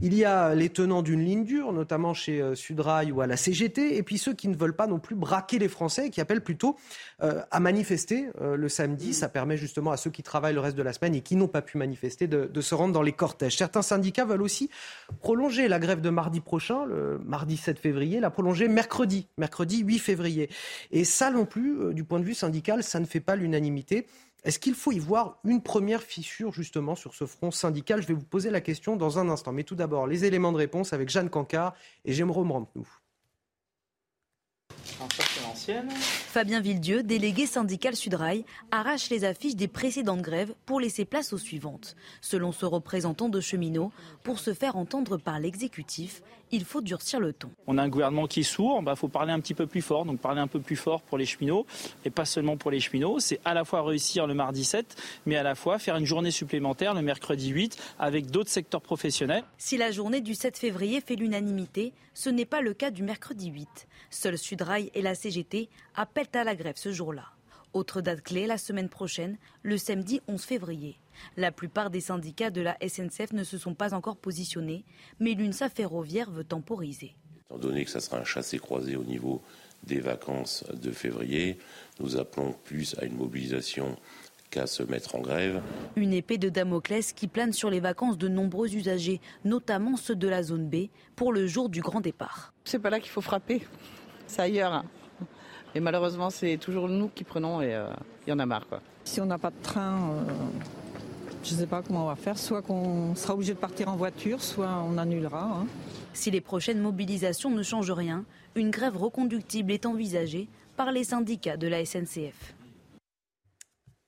Il y a les tenants d'une ligne dure, notamment chez euh, Sudrail ou à la CGT, et puis ceux qui ne veulent pas non plus braquer les Français et qui appellent plutôt euh, à manifester euh, le samedi. Ça permet justement à ceux qui travaillent le reste de la semaine et qui n'ont pas pu manifester de, de se rendre dans les cortèges. Certains syndicats veulent aussi prolonger la grève de mardi prochain, le mardi 7 février, la prolonger mercredi, mercredi 8 février. Et ça non plus, du point de vue syndical, ça ne fait pas l'unanimité. Est-ce qu'il faut y voir une première fissure justement sur ce front syndical? Je vais vous poser la question dans un instant. Mais tout d'abord, les éléments de réponse avec Jeanne Cancard et Jérôme Rampenou. Fabien Villedieu, délégué syndical Sudrail, arrache les affiches des précédentes grèves pour laisser place aux suivantes. Selon ce représentant de cheminots, pour se faire entendre par l'exécutif, il faut durcir le ton. On a un gouvernement qui est sourd, il bah, faut parler un petit peu plus fort, donc parler un peu plus fort pour les cheminots, et pas seulement pour les cheminots, c'est à la fois réussir le mardi 7, mais à la fois faire une journée supplémentaire le mercredi 8 avec d'autres secteurs professionnels. Si la journée du 7 février fait l'unanimité, ce n'est pas le cas du mercredi 8. Seul Sudrail et la CGT appellent à la grève ce jour-là. Autre date clé, la semaine prochaine, le samedi 11 février. La plupart des syndicats de la SNCF ne se sont pas encore positionnés, mais l'UNSA ferroviaire veut temporiser. Étant donné que ça sera un chassé-croisé au niveau des vacances de février, nous appelons plus à une mobilisation qu'à se mettre en grève. Une épée de Damoclès qui plane sur les vacances de nombreux usagers, notamment ceux de la zone B, pour le jour du grand départ. C'est pas là qu'il faut frapper, c'est ailleurs. Et malheureusement, c'est toujours nous qui prenons et euh, il y en a marre. Quoi. Si on n'a pas de train, euh, je ne sais pas comment on va faire. Soit qu'on sera obligé de partir en voiture, soit on annulera. Hein. Si les prochaines mobilisations ne changent rien, une grève reconductible est envisagée par les syndicats de la SNCF.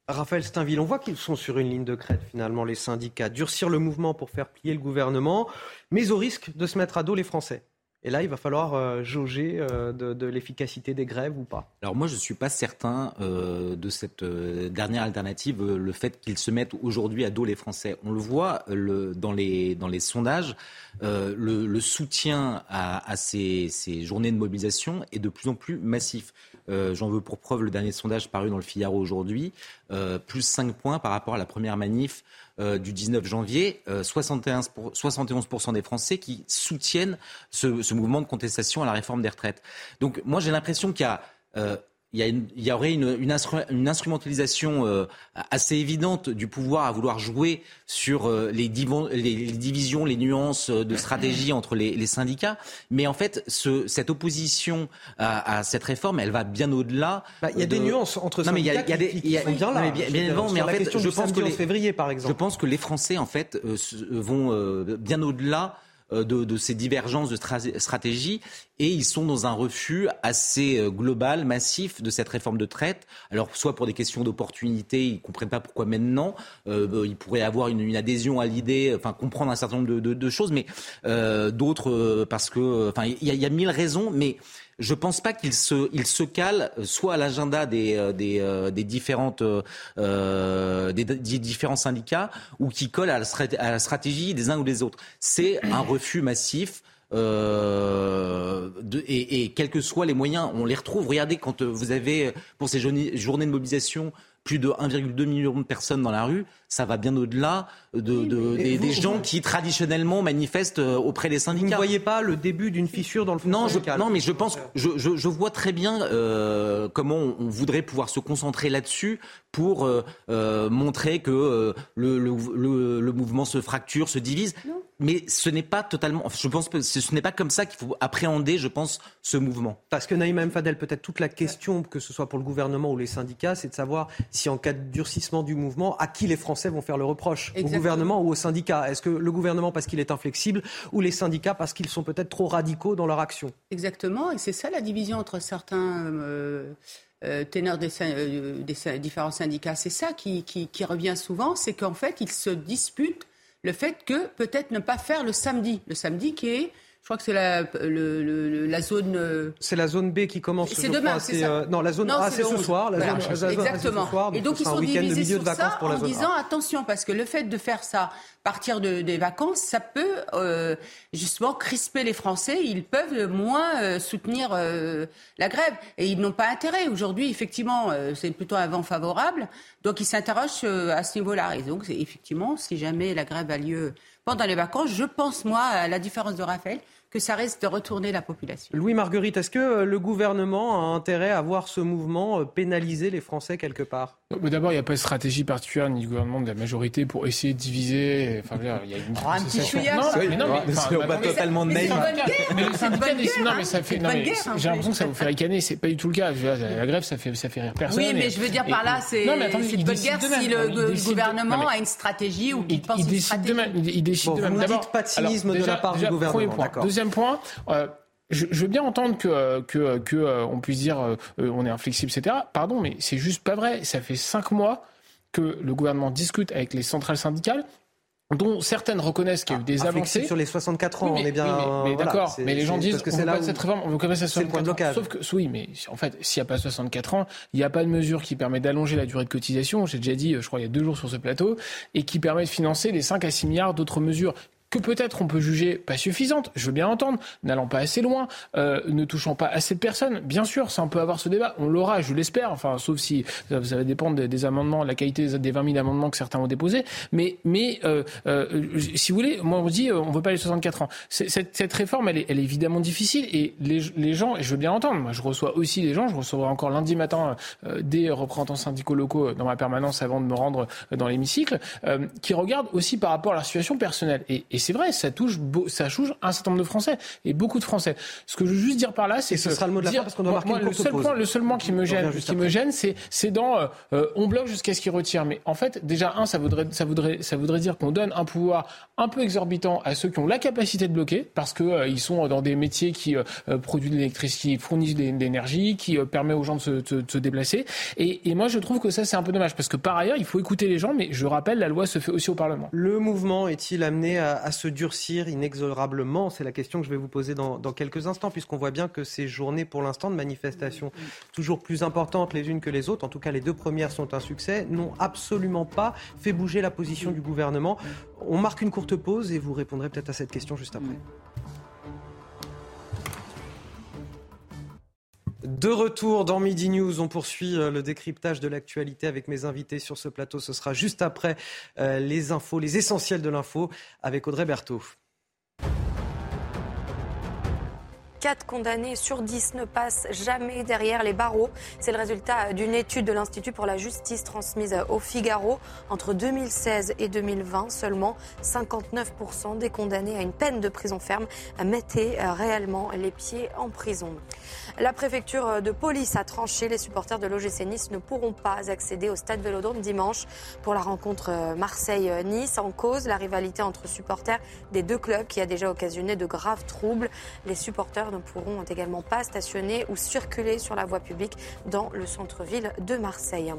Raphaël Steinville, on voit qu'ils sont sur une ligne de crête finalement, les syndicats. Durcir le mouvement pour faire plier le gouvernement, mais au risque de se mettre à dos les Français. Et là, il va falloir euh, jauger euh, de, l'efficacité des grèves ou pas. Alors moi, je ne suis pas certain euh, de cette dernière alternative, le fait qu'ils se mettent aujourd'hui à dos les Français. On le voit dans, les, sondages, le, soutien à, ces, journées de mobilisation est de plus en plus massif. J'en veux pour preuve le dernier sondage paru dans le Figaro aujourd'hui, plus 5 points par rapport à la première manif euh, du 19 janvier, 71 euh, 71% des Français qui soutiennent ce, ce, mouvement de contestation à la réforme des retraites. Donc moi j'ai l'impression qu'il y a euh, il y, aurait une, instrumentalisation euh, assez évidente du pouvoir à vouloir jouer sur euh, les, divisions, les nuances euh, de stratégie entre les, syndicats. Mais en fait, cette opposition à, cette réforme, elle va bien au-delà. Bah, il y a des nuances entre syndicats mais il y a, des, qui, sont bien là. bien, évidemment, mais en fait, je pense que les février, par exemple. Je pense que les Français, en fait, vont bien au-delà euh, de, ces divergences de stratégie et ils sont dans un refus assez euh, global, massif de cette réforme de traite. Alors soit pour des questions d'opportunité, ils ne comprennent pas pourquoi maintenant, euh, ils pourraient avoir une, adhésion à l'idée, enfin comprendre un certain nombre de, choses, mais d'autres parce que, enfin il y, y, a mille raisons, mais je ne pense pas qu'il se, il se cale soit à l'agenda des, euh, des, euh, des, différentes, euh, des, différents syndicats ou qui colle à la, stratégie des uns ou des autres. C'est un refus massif. Euh, et, quels que soient les moyens, on les retrouve. Regardez quand vous avez pour ces journées de mobilisation plus de 1,2 million de personnes dans la rue, ça va bien au-delà de, des, gens qui traditionnellement manifestent euh, auprès des syndicats. Vous ne voyez pas le début d'une fissure dans le non, syndical Non, mais je pense, je, je, vois très bien euh, comment on, voudrait pouvoir se concentrer là-dessus pour euh, montrer que le, le, le, mouvement se fracture, se divise. Mais ce n'est pas totalement. Je pense que ce n'est pas comme ça qu'il faut appréhender, je pense, ce mouvement. Parce que Naïma M. Fadel, peut-être toute la question, que ce soit pour le gouvernement ou les syndicats, c'est de savoir si en cas de durcissement du mouvement, à qui les Français vont faire le reproche Au gouvernement ou aux syndicats Est-ce que le gouvernement parce qu'il est inflexible ou les syndicats parce qu'ils sont peut-être trop radicaux dans leur action? Exactement, et c'est ça la division entre certains. Euh, euh, ténors des, euh, différents syndicats. C'est ça qui, qui, revient souvent, c'est qu'en fait, ils se disputent le fait que peut-être ne pas faire le samedi. Le samedi qui est je crois que c'est la, le, la zone. Euh, c'est la zone B qui commence. C'est demain, c'est. Euh, non, la zone A, c'est ce soir. La zone, Exactement. Ce soir, et donc ils sont divisés sur ça en disant attention parce que le fait de faire ça partir de, des vacances, ça peut euh, justement crisper les Français. Ils peuvent moins soutenir la grève et ils n'ont pas intérêt. Aujourd'hui, effectivement, c'est plutôt un vent favorable, donc ils s'interrogent à ce niveau-là. Et donc, effectivement, si jamais la grève a lieu pendant les vacances. Je pense, moi, à la différence de Raphaël, que ça risque de retourner la population. Louis Marguerite, est-ce que euh, le gouvernement a intérêt à voir ce mouvement euh, pénaliser les Français quelque part? D'abord, il n'y a pas de stratégie particulière ni du gouvernement ni de la majorité pour essayer de diviser. Enfin, il y a une oh, un petit chouïa, non, mais non, mais, enfin, pas totalement de naïf. Mais les syndicats, non, mais ça fait. Non, mais j'ai l'impression que ça vous fait ricaner. C'est pas du tout le cas. La grève, ça fait, ça fait rire personne. Oui, mais je veux dire par là, c'est une bonne guerre si le gouvernement a une stratégie ou qu'il pense une stratégie. Il décide demain. Vous ne dites pas de cynisme de la part du gouvernement. Deuxième point. Euh, je, veux bien entendre que, que, que euh, on puisse dire euh, on est inflexible, etc. Pardon, mais c'est juste pas vrai. Ça fait cinq mois que le gouvernement discute avec les centrales syndicales dont certaines reconnaissent qu'il y a eu des avancées. sur les 64 ans, on est bien. mais, d'accord, mais les gens disent que c'est là cette réforme, on veut commencer à 64 ans. Sauf que, oui, mais en fait, s'il n'y a pas 64 ans, il n'y a pas de mesure qui permet d'allonger la durée de cotisation. J'ai déjà dit, je crois, il y a deux jours sur ce plateau, et qui permet de financer les 5 à 6 milliards d'autres mesures que peut-être on peut juger pas suffisante, je veux bien entendre, n'allant pas assez loin, euh, ne touchant pas assez de personnes. Bien sûr, ça on peut avoir ce débat, on l'aura, je l'espère, enfin, sauf si ça, va dépendre des, amendements, la qualité des 20 000 amendements que certains ont déposés. Mais, mais euh, euh, si vous voulez, moi on dit, on veut pas les 64 ans. Cette, cette, réforme, elle est, elle est, évidemment difficile et les, gens, et je veux bien entendre, moi je reçois aussi les gens, je recevrai encore lundi matin des représentants syndicaux locaux dans ma permanence avant de me rendre dans l'hémicycle, qui regardent aussi par rapport à leur situation personnelle. Et c'est vrai, ça touche, ça touche un certain nombre de Français et beaucoup de Français. Ce que je veux juste dire par là, c'est que ce sera le mot de la fin parce qu'on doit marquer une le seul point, le seul point qui me gêne, qui me gêne, c'est c'est dans euh, euh, on bloque jusqu'à ce qu'ils retirent. Mais en fait, déjà un, ça voudrait ça voudrait ça voudrait dire qu'on donne un pouvoir un peu exorbitant à ceux qui ont la capacité de bloquer parce que euh, ils sont dans des métiers qui produisent de l'électricité, qui fournissent de l'énergie, qui permet aux gens de se, de, se déplacer. Et, et moi, je trouve que ça c'est un peu dommage parce que par ailleurs, il faut écouter les gens. Mais je rappelle, la loi se fait aussi au Parlement. Le mouvement est-il amené à, à se durcir inexorablement C'est la question que je vais vous poser dans, quelques instants, puisqu'on voit bien que ces journées, pour l'instant, de manifestations toujours plus importantes les unes que les autres, en tout cas les deux premières sont un succès, n'ont absolument pas fait bouger la position du gouvernement. On marque une courte pause et vous répondrez peut-être à cette question juste après. De retour dans Midi News, on poursuit euh, le décryptage de l'actualité avec mes invités sur ce plateau. Ce sera juste après euh, les infos, les essentiels de l'info avec Audrey Berthaud. 4 condamnés sur 10 ne passent jamais derrière les barreaux. C'est le résultat d'une étude de l'Institut pour la justice transmise au Figaro. Entre 2016 et 2020, seulement 59% des condamnés à une peine de prison ferme mettaient réellement les pieds en prison. La préfecture de police a tranché. Les supporters de l'OGC Nice ne pourront pas accéder au stade Vélodrome dimanche pour la rencontre Marseille-Nice. En cause, la rivalité entre supporters des deux clubs qui a déjà occasionné de graves troubles. Les supporters ne pourront également pas stationner ou circuler sur la voie publique dans le centre-ville de Marseille.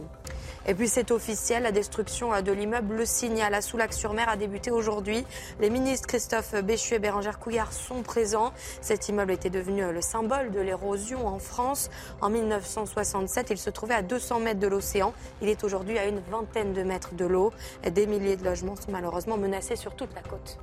Et puis c'est officiel, la destruction de l'immeuble Le Signal à Soulac-sur-Mer a débuté aujourd'hui. Les ministres Christophe Béchu et Bérangère Couillard sont présents. Cet immeuble était devenu le symbole de l'érosion en France. En 1967, il se trouvait à 200 mètres de l'océan. Il est aujourd'hui à une vingtaine de mètres de l'eau. Des milliers de logements sont malheureusement menacés sur toute la côte.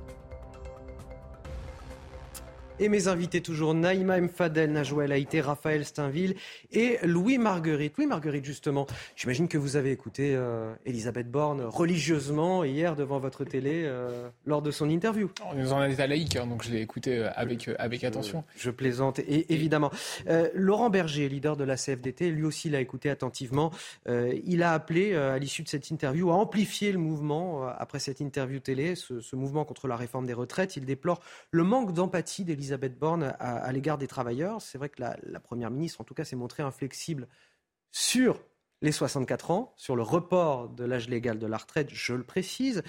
Et mes invités toujours, Naïma Mfadel, Najouel Haïté, Raphaël Steinville et Louis Marguerite. Louis Marguerite, justement, j'imagine que vous avez écouté euh, Elisabeth Borne religieusement hier devant votre télé euh, lors de son interview. On est en état laïque, hein, donc je l'ai écouté euh, avec, avec attention. Je, plaisante, et, évidemment. Laurent Berger, leader de la CFDT, lui aussi l'a écouté attentivement. il a appelé, à l'issue de cette interview, à amplifier le mouvement après cette interview télé, ce, ce mouvement contre la réforme des retraites. Il déplore le manque d'empathie d'Elisabeth Elisabeth Borne à, l'égard des travailleurs. C'est vrai que la, Première ministre, en tout cas, s'est montrée inflexible sur les 64 ans, sur le report de l'âge légal de la retraite, je le précise.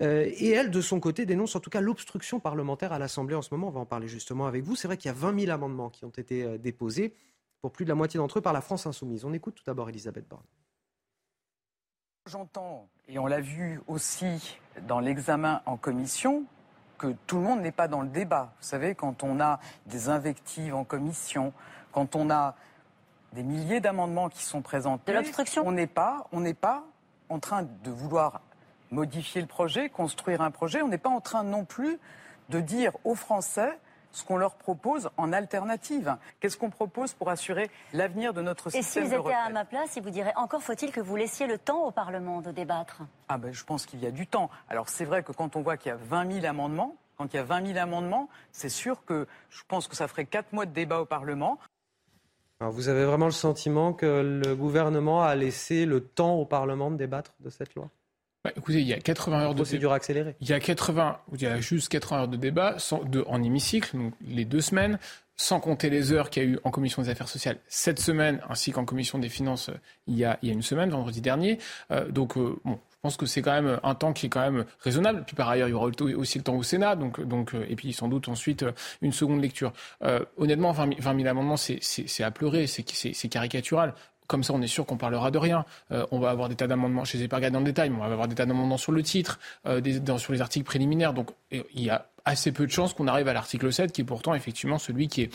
Euh, et elle, de son côté, dénonce en tout cas l'obstruction parlementaire à l'Assemblée en ce moment. On va en parler justement avec vous. C'est vrai qu'il y a 20 000 amendements qui ont été euh, déposés, pour plus de la moitié d'entre eux par la France insoumise. On écoute tout d'abord Elisabeth Borne. J'entends, et on l'a vu aussi dans l'examen en commission, que tout le monde n'est pas dans le débat. Vous savez, quand on a des invectives en commission, quand on a des milliers d'amendements qui sont présentés, de. On n'est pas, on n'est pas en train de vouloir modifier le projet, construire un projet. On n'est pas en train non plus de dire aux Français ce qu'on leur propose en alternative. Qu'est-ce qu'on propose pour assurer l'avenir de notre système Et si vous étiez à ma place, il vous dirait encore faut-il que vous laissiez le temps au Parlement de débattre? Ah ben, je pense qu'il y a du temps. Alors c'est vrai que quand on voit qu'il y a 20 000 amendements, quand il y a 20 000 amendements, c'est sûr que je pense que ça ferait 4 mois de débat au Parlement. Alors vous avez vraiment le sentiment que le gouvernement a laissé le temps au Parlement de débattre de cette loi? Bah, écoutez, il y a 80 heures de procédure accélérée. Il y a 80, il y a juste 80 heures de débat sans, de, en hémicycle, donc les deux semaines, sans compter les heures qu'il y a eu en commission des affaires sociales cette semaine, ainsi qu'en commission des finances euh, il y a, il y a une semaine, vendredi dernier. Euh, donc euh, bon, je pense que c'est quand même un temps qui est quand même raisonnable. Puis par ailleurs, il y aura aussi le temps au Sénat, donc, donc et puis sans doute ensuite une seconde lecture. Euh, honnêtement, 20 000, 20 000 amendements, c'est à pleurer, c'est caricatural. Comme ça, on est sûr qu'on parlera de rien. Euh, on va avoir des tas d'amendements, je ne les ai pas regardés dans le détail, mais on va avoir des tas d'amendements sur le titre, euh, des, sur les articles préliminaires. Donc il y a assez peu de chances qu'on arrive à l'article 7, qui est pourtant effectivement celui qui est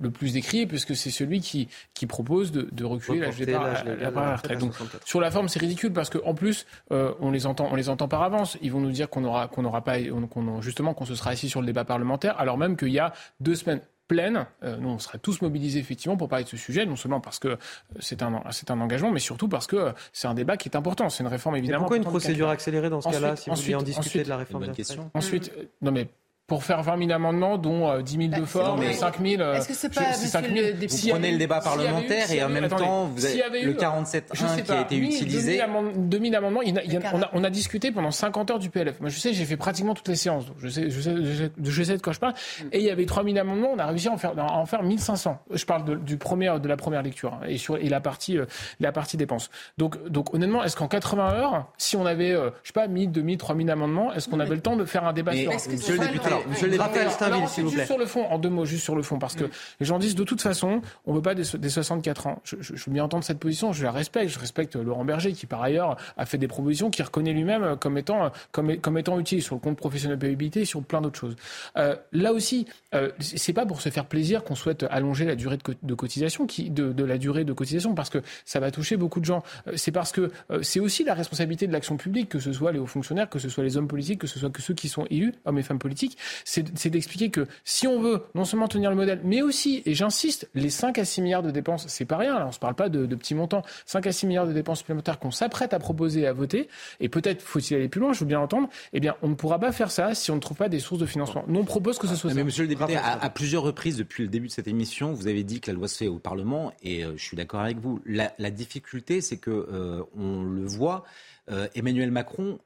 le plus décrié, puisque c'est celui qui, qui propose de, de reculer l'âge de la retraite. Donc, sur la forme, c'est ridicule parce qu'en plus, euh, on les entend, on les entend par avance. Ils vont nous dire qu'on aura, qu'on n'aura pas, qu'on, justement, qu'on se sera assis sur le débat parlementaire, alors même qu'il y a deux semaines pleines. Euh, nous, on sera tous mobilisés effectivement pour parler de ce sujet, non seulement parce que euh, c'est un, c'est un engagement, mais surtout parce que c'est un débat qui est important. C'est une réforme évidemment. pourquoi une procédure accélérée dans ce cas-là, si vous en discuter de la réforme de question. Ensuite, non mais pour faire 20 000 amendements, dont 10 000 de forme, 5 000. Est-ce que c'est pas, 5 000 le Vous prenez le débat parlementaire et en même temps, vous avez le 47.1 qui a été utilisé. 2 000 amendements, on, a, discuté pendant 50 heures du PLF. Moi, je sais, j'ai fait pratiquement toutes les séances, donc je sais, je sais, je sais, de quoi je parle. Mm. Et il y avait 3 000 amendements, on a réussi à en faire, à en faire 1500. Je parle de, du premier, de la première lecture hein, et, sur, et la partie, euh, la partie dépenses. Donc, donc honnêtement, est-ce qu'en 80 heures, si on avait, euh, je sais pas, 1000, 2000, 3000 amendements, est-ce qu'on avait le temps de faire un débat sur le député, monsieur le député, Juste sur le fond, en deux mots, juste sur le fond, parce que les gens disent de toute façon, on ne veut pas des, 64 ans. Je, veux bien entendre cette position, je la respecte. Je respecte Laurent Berger, qui par ailleurs a fait des propositions qui reconnaît lui-même comme étant, comme, comme étant utile sur le compte professionnel de et sur plein d'autres choses. Euh, là aussi, euh, c'est pas pour se faire plaisir qu'on souhaite allonger la durée de, cotisation, qui, de, la durée de cotisation, parce que ça va toucher beaucoup de gens. Euh, c'est parce que euh, c'est aussi la responsabilité de l'action publique, que ce soit les hauts fonctionnaires, que ce soit les hommes politiques, que ce soit que ceux qui sont élus, hommes et femmes politiques, c'est d'expliquer expliquer que si on veut non seulement tenir le modèle, mais aussi, et j'insiste, les 5 à 6 milliards de dépenses, c'est pas rien, là, on ne se parle pas de, petits montants, 5 à 6 milliards de dépenses supplémentaires qu'on s'apprête à proposer et à voter, et peut-être faut-il aller plus loin, je veux bien l'entendre, eh bien, on ne pourra pas faire ça si on ne trouve pas des sources de financement. Nous, on propose que ce soit mais ça. Monsieur le député, à, plusieurs reprises depuis le début de cette émission, vous avez dit que la loi se fait au Parlement, et euh, je suis d'accord avec vous. La, difficulté, c'est que euh, on le voit, euh, Emmanuel Macron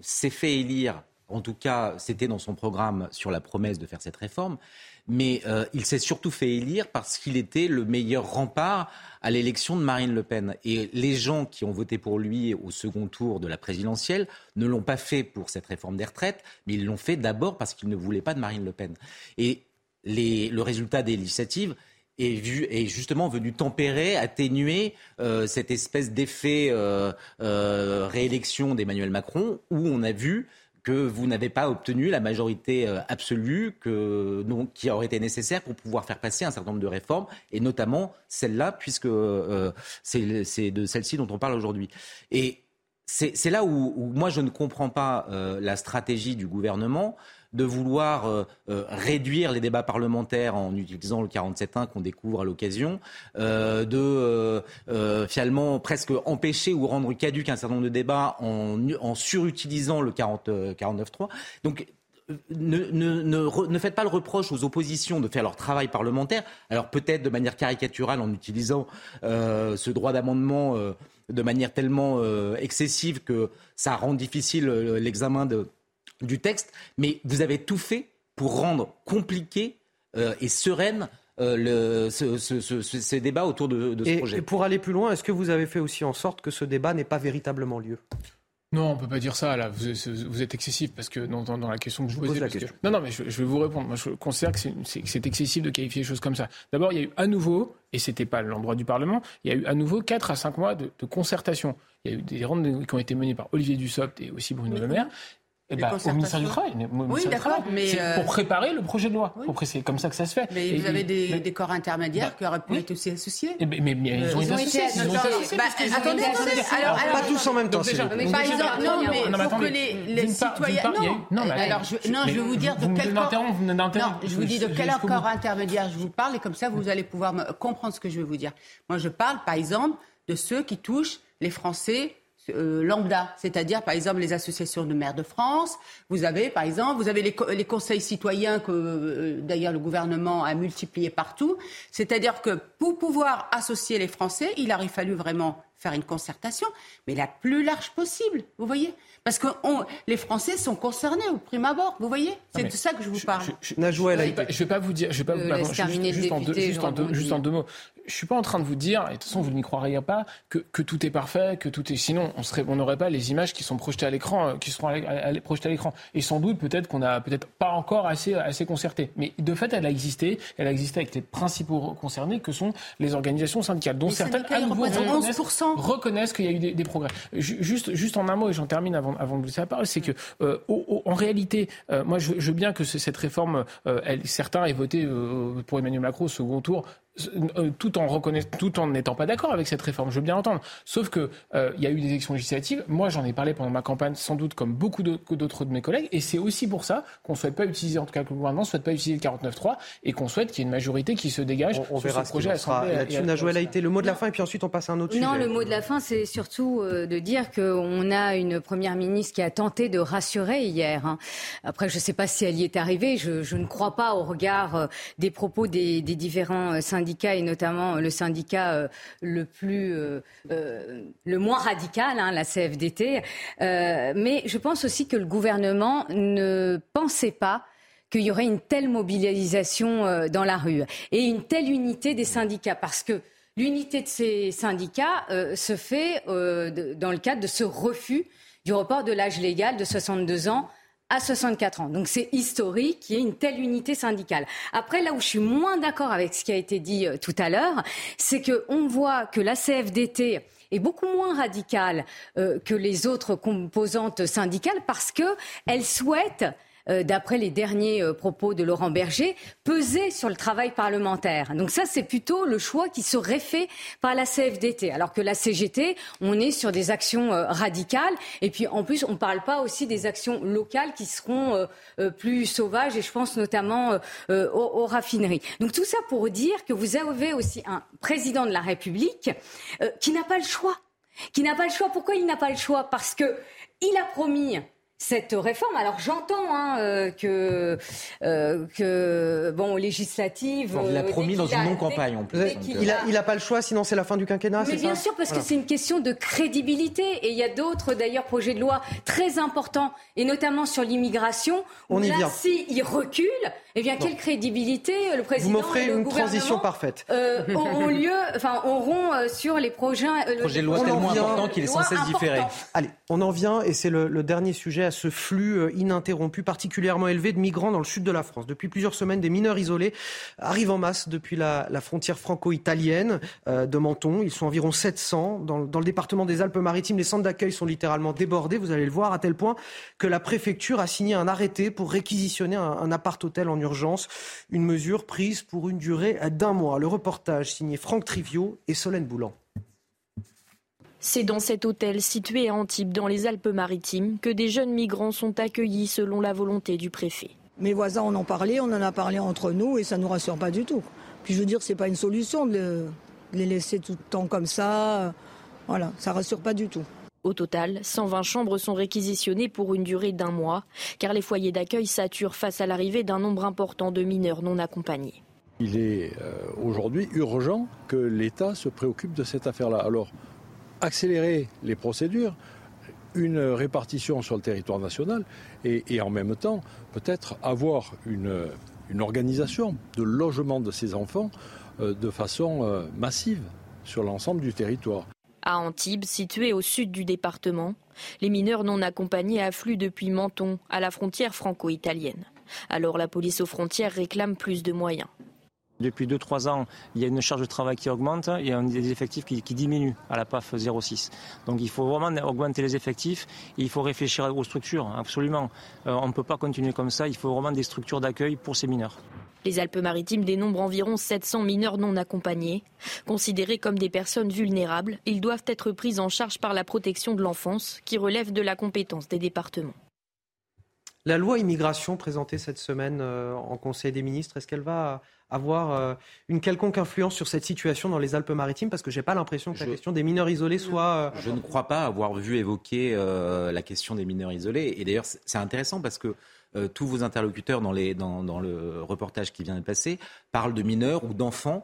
s'est fait élire en tout cas, c'était dans son programme sur la promesse de faire cette réforme. Mais euh, il s'est surtout fait élire parce qu'il était le meilleur rempart à l'élection de Marine Le Pen. Et les gens qui ont voté pour lui au second tour de la présidentielle ne l'ont pas fait pour cette réforme des retraites, mais ils l'ont fait d'abord parce qu'ils ne voulaient pas de Marine Le Pen. Et le résultat des législatives est, justement venu tempérer, atténuer euh, cette espèce d'effet euh, réélection d'Emmanuel Macron, où on a vu que vous n'avez pas obtenu la majorité euh, absolue que, qui aurait été nécessaire pour pouvoir faire passer un certain nombre de réformes, et notamment celle-là, puisque euh, c'est de celle-ci dont on parle aujourd'hui. Et c'est là où, moi je ne comprends pas euh, la stratégie du gouvernement de vouloir euh, euh, réduire les débats parlementaires en utilisant le 47.1 qu'on découvre à l'occasion, euh, de finalement presque empêcher ou rendre caduque un certain nombre de débats en, surutilisant le 40, 49.3. Donc ne, ne, faites pas le reproche aux oppositions de faire leur travail parlementaire, alors peut-être de manière caricaturale en utilisant ce droit d'amendement de manière tellement excessive que ça rend difficile l'examen de, du texte, mais vous avez tout fait pour rendre compliqué euh, et sereine euh, le, ce, ce, ce, ces débats autour de, de ce projet. Et pour aller plus loin, est-ce que vous avez fait aussi en sorte que ce débat n'ait pas véritablement lieu? Non, on peut pas dire ça. Là, vous, êtes excessif parce que dans, dans, la question que je vous posais. non, non, mais je, vais vous répondre. Moi, je considère que c'est excessif de qualifier les choses comme ça. D'abord, il y a eu à nouveau, et c'était pas l'endroit du Parlement, il y a eu à nouveau 4 à 5 mois de, de concertation. Il y a eu des rondes qui ont été menées par Olivier Dussopt et aussi Bruno Le Maire. Eh ben, au ministère du Travail. oui, d'accord, mais euh... pour préparer le projet de loi. C'est comme ça que ça se fait. Mais vous avez des, des, corps intermédiaires bah, qui auraient pu être aussi associés. Eh ben, mais, mais, ils ont été associés. Attendez, attendez. Pas tous en même temps. Par exemple, non, mais pour que les, citoyens. Non, alors je, vais vous dire de quel corps. Non, je vous dis de quel corps intermédiaire je vous parle et comme ça vous allez pouvoir comprendre ce que je vais vous dire. Moi, je parle, par exemple, de ceux qui touchent les Français euh, lambda, c'est-à-dire par exemple les associations de maires de France. Vous avez par exemple, vous avez les, conseils citoyens que euh, d'ailleurs le gouvernement a multipliés partout. C'est-à-dire que pour pouvoir associer les Français, il aurait fallu vraiment faire une concertation, mais la plus large possible, vous voyez Parce que les Français sont concernés au prime abord, vous voyez? C'est de ça que je vous parle. Je, je, je, vais pas vous dire, je vais pas euh, vous, juste, en deux, juste, en deux, juste en deux mots je suis pas en train de vous dire, et de toute façon vous n'y croiriez pas, que, que, tout est parfait, que tout est. Sinon, on serait, on n'aurait pas les images qui sont projetées à l'écran, euh, qui seront projetées à l'écran. Et sans doute, peut-être qu'on a peut-être pas encore assez, assez concerté. Mais de fait, elle a existé. Elle a existé avec les principaux concernés, que sont les organisations syndicales, dont les certaines. Syndicats, représentent 11% reconnaissent qu'il y a eu des, progrès. Juste, juste en un mot, et j'en termine avant, avant de vous laisser la parole, c'est que euh, en réalité, euh, moi je, veux bien que cette réforme, elle, certains aient voté pour Emmanuel Macron au second tour euh, tout en tout en n'étant pas d'accord avec cette réforme, je veux bien l'entendre. Sauf que euh, il y a eu des élections législatives. Moi, j'en ai parlé pendant ma campagne, sans doute comme beaucoup d'autres de mes collègues, et c'est aussi pour ça qu'on ne souhaite pas utiliser, en tout cas que le gouvernement ne souhaite pas utiliser le 49.3 et qu'on souhaite qu'il y ait une majorité qui se dégage on, verra ce projet. Là-dessus, Najouel a été le mot de la fin, et puis ensuite on passe à un autre non, sujet. Non, le mot de la fin, c'est surtout euh, de dire qu'on a une première ministre qui a tenté de rassurer hier. Hein. Après, je ne sais pas si elle y est arrivée. Je, je ne crois pas au regard des propos des, des différents syndicats et notamment le syndicat euh, le plus, euh, euh, le moins radical, hein, la CFDT. mais je pense aussi que le gouvernement ne pensait pas qu'il y aurait une telle mobilisation dans la rue et une telle unité des syndicats, parce que l'unité de ces syndicats se fait dans le cadre de ce refus du report de l'âge légal de 62 ans à 64 ans. Donc c'est historique qu'il y ait une telle unité syndicale. Après, là où je suis moins d'accord avec ce qui a été dit euh, tout à l'heure, c'est qu'on voit que la CFDT est beaucoup moins radicale euh, que les autres composantes syndicales parce qu'elle souhaite euh, d'après les derniers euh, propos de Laurent Berger, peser sur le travail parlementaire. Donc ça, c'est plutôt le choix qui serait fait par la CFDT. Alors que la CGT, on est sur des actions euh, radicales. Et puis en plus, on ne parle pas aussi des actions locales qui seront plus sauvages. Et je pense notamment aux, raffineries. Donc tout ça pour dire que vous avez aussi un président de la République qui n'a pas le choix. Qui n'a pas le choix. Pourquoi il n'a pas le choix? Parce que il a promis cette réforme. Alors j'entends hein, euh, que euh, que bon législative. il l'a euh, promis dans une non-campagne en plus. Il n'a il a pas le choix, sinon c'est la fin du quinquennat. Mais bien sûr, parce que c'est une question de crédibilité. Et il y a d'autres d'ailleurs projets de loi très importants, et notamment sur l'immigration. On y là, vient. Si il recule, eh bien quelle crédibilité le président Vous m'offrez une transition parfaite. auront lieu, enfin auront sur les projets. projet de loi tellement important qu'il est sans cesse différé. Allez, on en vient, et c'est le dernier sujet à ce flux euh, ininterrompu particulièrement élevé de migrants dans le sud de la France. Depuis plusieurs semaines, des mineurs isolés arrivent en masse depuis la, frontière franco-italienne euh, de Menton. Ils sont environ 700. Dans, le département des Alpes-Maritimes, les centres d'accueil sont littéralement débordés, vous allez le voir, à tel point que la préfecture a signé un arrêté pour réquisitionner un, un appart-hôtel en urgence. Une mesure prise pour une durée d'un mois. Le reportage signé Franck Trivio et Solène Boulan. C'est dans cet hôtel situé à Antibes, dans les Alpes-Maritimes, que des jeunes migrants sont accueillis selon la volonté du préfet. Mes voisins en ont parlé, on en a parlé entre nous et ça ne nous rassure pas du tout. Puis je veux dire, ce n'est pas une solution de les laisser tout le temps comme ça. Voilà, ça ne rassure pas du tout. Au total, 120 chambres sont réquisitionnées pour une durée d'un mois, car les foyers d'accueil saturent face à l'arrivée d'un nombre important de mineurs non accompagnés. Il est euh, aujourd'hui urgent que l'État se préoccupe de cette affaire-là. Alors, accélérer les procédures, une répartition sur le territoire national et, en même temps peut-être avoir une, organisation de logement de ces enfants euh, de façon euh, massive sur l'ensemble du territoire. À Antibes, situé au sud du département, les mineurs non accompagnés affluent depuis Menton, à la frontière franco-italienne. Alors la police aux frontières réclame plus de moyens. Depuis 2-3 ans, il y a une charge de travail qui augmente et des effectifs qui, diminuent à la PAF 06. Donc il faut vraiment augmenter les effectifs il faut réfléchir aux structures, absolument. Euh, on ne peut pas continuer comme ça, il faut vraiment des structures d'accueil pour ces mineurs. Les Alpes-Maritimes dénombrent environ 700 mineurs non accompagnés. Considérés comme des personnes vulnérables, ils doivent être pris en charge par la protection de l'enfance, qui relève de la compétence des départements. La loi immigration présentée cette semaine euh, en Conseil des ministres, est-ce qu'elle va avoir euh, une quelconque influence sur cette situation dans les Alpes-Maritimes? Parce que je n'ai pas l'impression que la question des mineurs isolés soit... Euh, je ne crois pas avoir vu évoquer euh, la question des mineurs isolés. Et d'ailleurs, c'est intéressant parce que tous vos interlocuteurs dans, les, dans, dans, le reportage qui vient de passer parlent de mineurs ou d'enfants.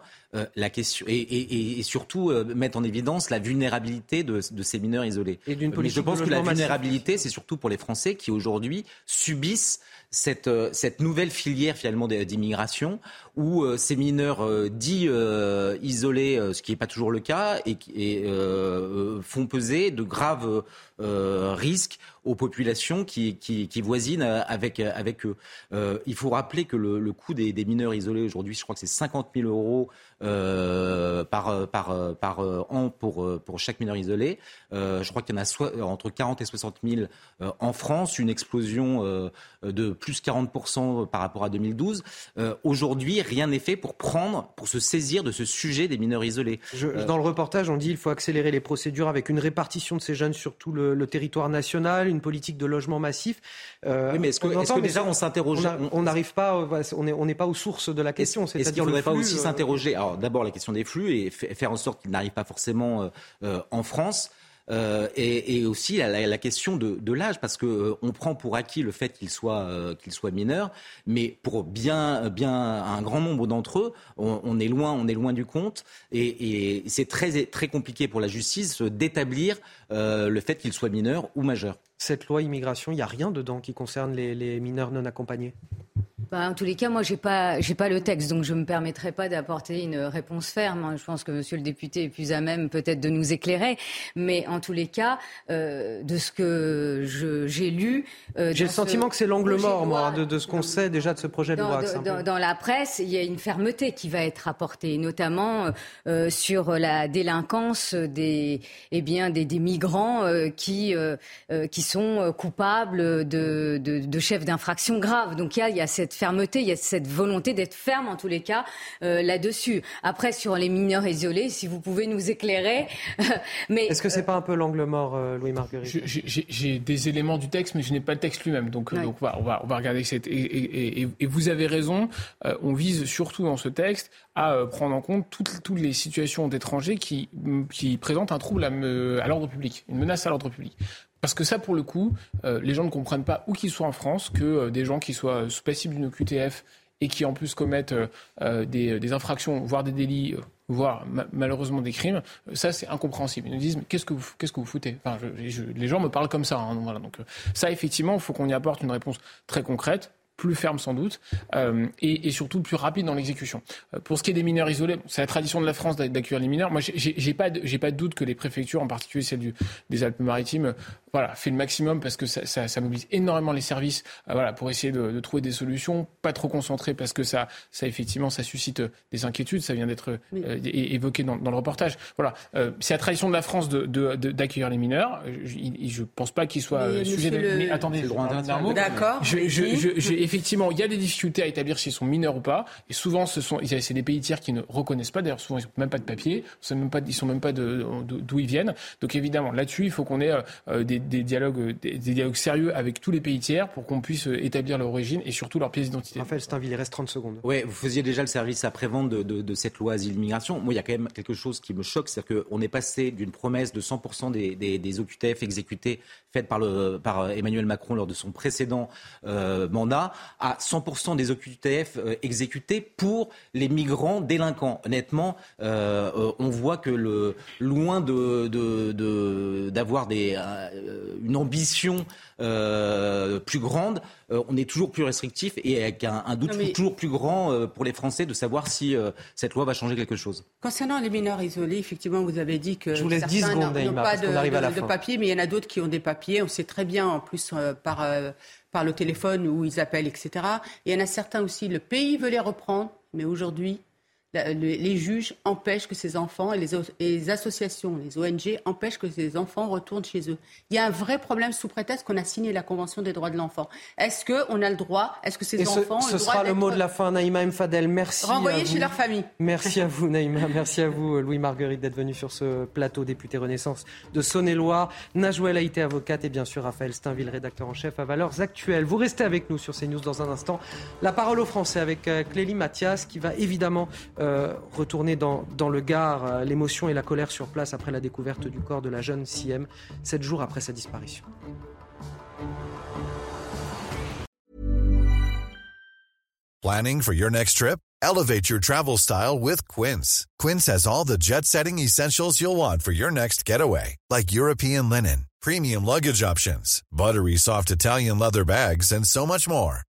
la question et, et, surtout mettent en évidence la vulnérabilité de, de ces mineurs isolés. Et Mais je pense que la vulnérabilité, c'est surtout pour les Français qui aujourd'hui subissent cette, euh, cette nouvelle filière finalement d'immigration où euh, ces mineurs euh, dits isolés, ce qui n'est pas toujours le cas, et, et font peser de graves risques aux populations qui, qui, voisinent avec avec, avec eux. il faut rappeler que le, coût des, mineurs isolés aujourd'hui, je crois que c'est 50 000 euros par, par, par an pour, pour chaque mineur isolé. je crois qu'il y en a entre 40 et 60 000 en France, une explosion de plus 40% par rapport à 2012. aujourd'hui, rien n'est fait pour prendre, pour se saisir de ce sujet des mineurs isolés. dans le reportage, on dit qu'il faut accélérer les procédures avec une répartition de ces jeunes sur tout le, territoire national, une politique de logement massif. Euh, oui, mais est-ce que, déjà on s'interroge On n'arrive pas, on n'est pas aux sources de la question. Est-ce qu'il ne faudrait pas aussi euh, s'interroger? D'abord la question des flux et faire en sorte qu'ils n'arrivent pas forcément euh, en France. Euh, et, aussi la, question de, l'âge, parce euh, on prend pour acquis le fait qu'il soit, euh, mais pour bien, bien un grand nombre d'entre eux, on, est loin, on est loin du compte, et, c'est très, très compliqué pour la justice d'établir le fait qu'il soit mineur ou majeur. Cette loi immigration, il n'y a rien dedans qui concerne les mineurs non accompagnés? Bah, en tous les cas, moi, j'ai pas, j'ai pas le texte, donc je me permettrai pas d'apporter une réponse ferme. Je pense que Monsieur le député est plus à même peut-être de nous éclairer, mais en tous les cas, euh, de ce que j'ai lu, euh, j'ai le sentiment que c'est l'angle mort, moi, de, ce qu'on sait déjà de ce projet de loi. Dans, la presse, il y a une fermeté qui va être apportée, notamment euh, sur la délinquance des, eh bien, des, des migrants qui qui sont coupables de, de, de chefs d'infraction graves. Donc il y a, il y a cette fermeté, il y a cette volonté d'être ferme en tous les cas euh, là-dessus. Après, sur les mineurs isolés, si vous pouvez nous éclairer. mais Est-ce que c'est pas un peu l'angle mort, euh, Louis Marguerite J'ai des éléments du texte, mais je n'ai pas le texte lui-même. Donc, euh, donc on, va, on, va, on, va, regarder cette. Et, vous avez raison, on vise surtout dans ce texte à prendre en compte toutes, toutes les situations d'étrangers qui, qui présentent un trouble à, à l'ordre public, une menace à l'ordre public. Parce que ça, pour le coup, euh, les gens ne comprennent pas où qu'ils soient en France que euh, des gens qui soient passibles d'une QTF et qui en plus commettent euh, des, infractions, voire des délits, voire malheureusement des crimes, ça c'est incompréhensible. Ils nous disent qu'est-ce que vous qu'est-ce que vous foutez? Enfin, Les gens me parlent comme ça. Hein, voilà, donc ça effectivement, il faut qu'on y apporte une réponse très concrète plus ferme sans doute, euh, et, surtout plus rapide dans l'exécution. Euh, pour ce qui est des mineurs isolés, c'est la tradition de la France d'accueillir les mineurs. Moi, j'ai pas, j'ai pas de doute que les préfectures, en particulier celle du, des Alpes-Maritimes, voilà, fait le maximum parce que ça, ça, ça mobilise énormément les services, euh, voilà, pour essayer de, de, trouver des solutions, pas trop concentrées parce que ça, ça effectivement, ça suscite des inquiétudes. Ça vient d'être évoqué dans, dans, le reportage. Voilà, c'est la tradition de la France d'accueillir de, les mineurs. Je, je pense pas qu'il soit sujet. De... Mais attendez, le droit D'accord. Je, je, effectivement, il y a des difficultés à établir s'ils sont mineurs ou pas. Et souvent, ce sont, c'est des pays tiers qui ne reconnaissent pas. D'ailleurs, souvent, ils n'ont même pas de papier. Ils ne sont même pas d'où ils viennent. Donc, évidemment, là-dessus, il faut qu'on ait euh, des, dialogues, des, dialogues sérieux avec tous les pays tiers pour qu'on puisse euh, établir leur origine et surtout leur pièce d'identité. Raphaël Steinville, il reste 30 secondes. Oui, vous faisiez déjà le service après-vente de, cette loi asile-immigration. Moi, il y a quand même quelque chose qui me choque, c'est-à-dire qu'on est passé d'une promesse de 100% des, des, des OQTF exécutés faite par, le, par Emmanuel Macron lors de son précédent euh, mandat à 100% des OQTF euh, exécutés pour les migrants délinquants. Honnêtement, euh, euh, on voit que le, loin de, d'avoir des, une ambition plus grande, on est toujours plus restrictif et avec un, doute toujours plus grand pour les Français de savoir si cette loi va changer quelque chose. Concernant les mineurs isolés, effectivement, vous avez dit que Je vous laisse certains n'ont pas de, de, de papier, mais il y en a d'autres qui ont des papiers. On sait très bien, en plus, par par le téléphone où ils appellent, etc. il y en a certains aussi, le pays veut les reprendre, mais aujourd'hui, les juges empêchent que ces enfants et les, associations, les ONG empêchent que ces enfants retournent chez eux. Il y a un vrai problème sous prétexte qu'on a signé la Convention des droits de l'enfant. Est-ce qu'on a le droit Est-ce que ces et enfants ce, ce sera le mot de la fin, Naïma Mfadel. Merci. Renvoyés chez leur famille. Merci à vous, Naïma. Merci à vous, Louis Marguerite, d'être venu sur ce plateau député Renaissance de Saône-et-Loire. Najouel Haïté, avocate, et bien sûr Raphaël Steinville, rédacteur en chef à Valeurs Actuelles. Vous restez avec nous sur CNews dans un instant. La parole aux Français avec euh, Clélie Mathias qui va évidemment euh, retourner dans, le Gard, euh, l'émotion et la colère sur place après la découverte du corps de la jeune Siem, sept jours après sa disparition. Planning for your next trip? Elevate your travel style with Quince. Quince has all the jet-setting essentials you'll want for your next getaway, like European linen, premium luggage options, buttery soft Italian leather bags, and so much more.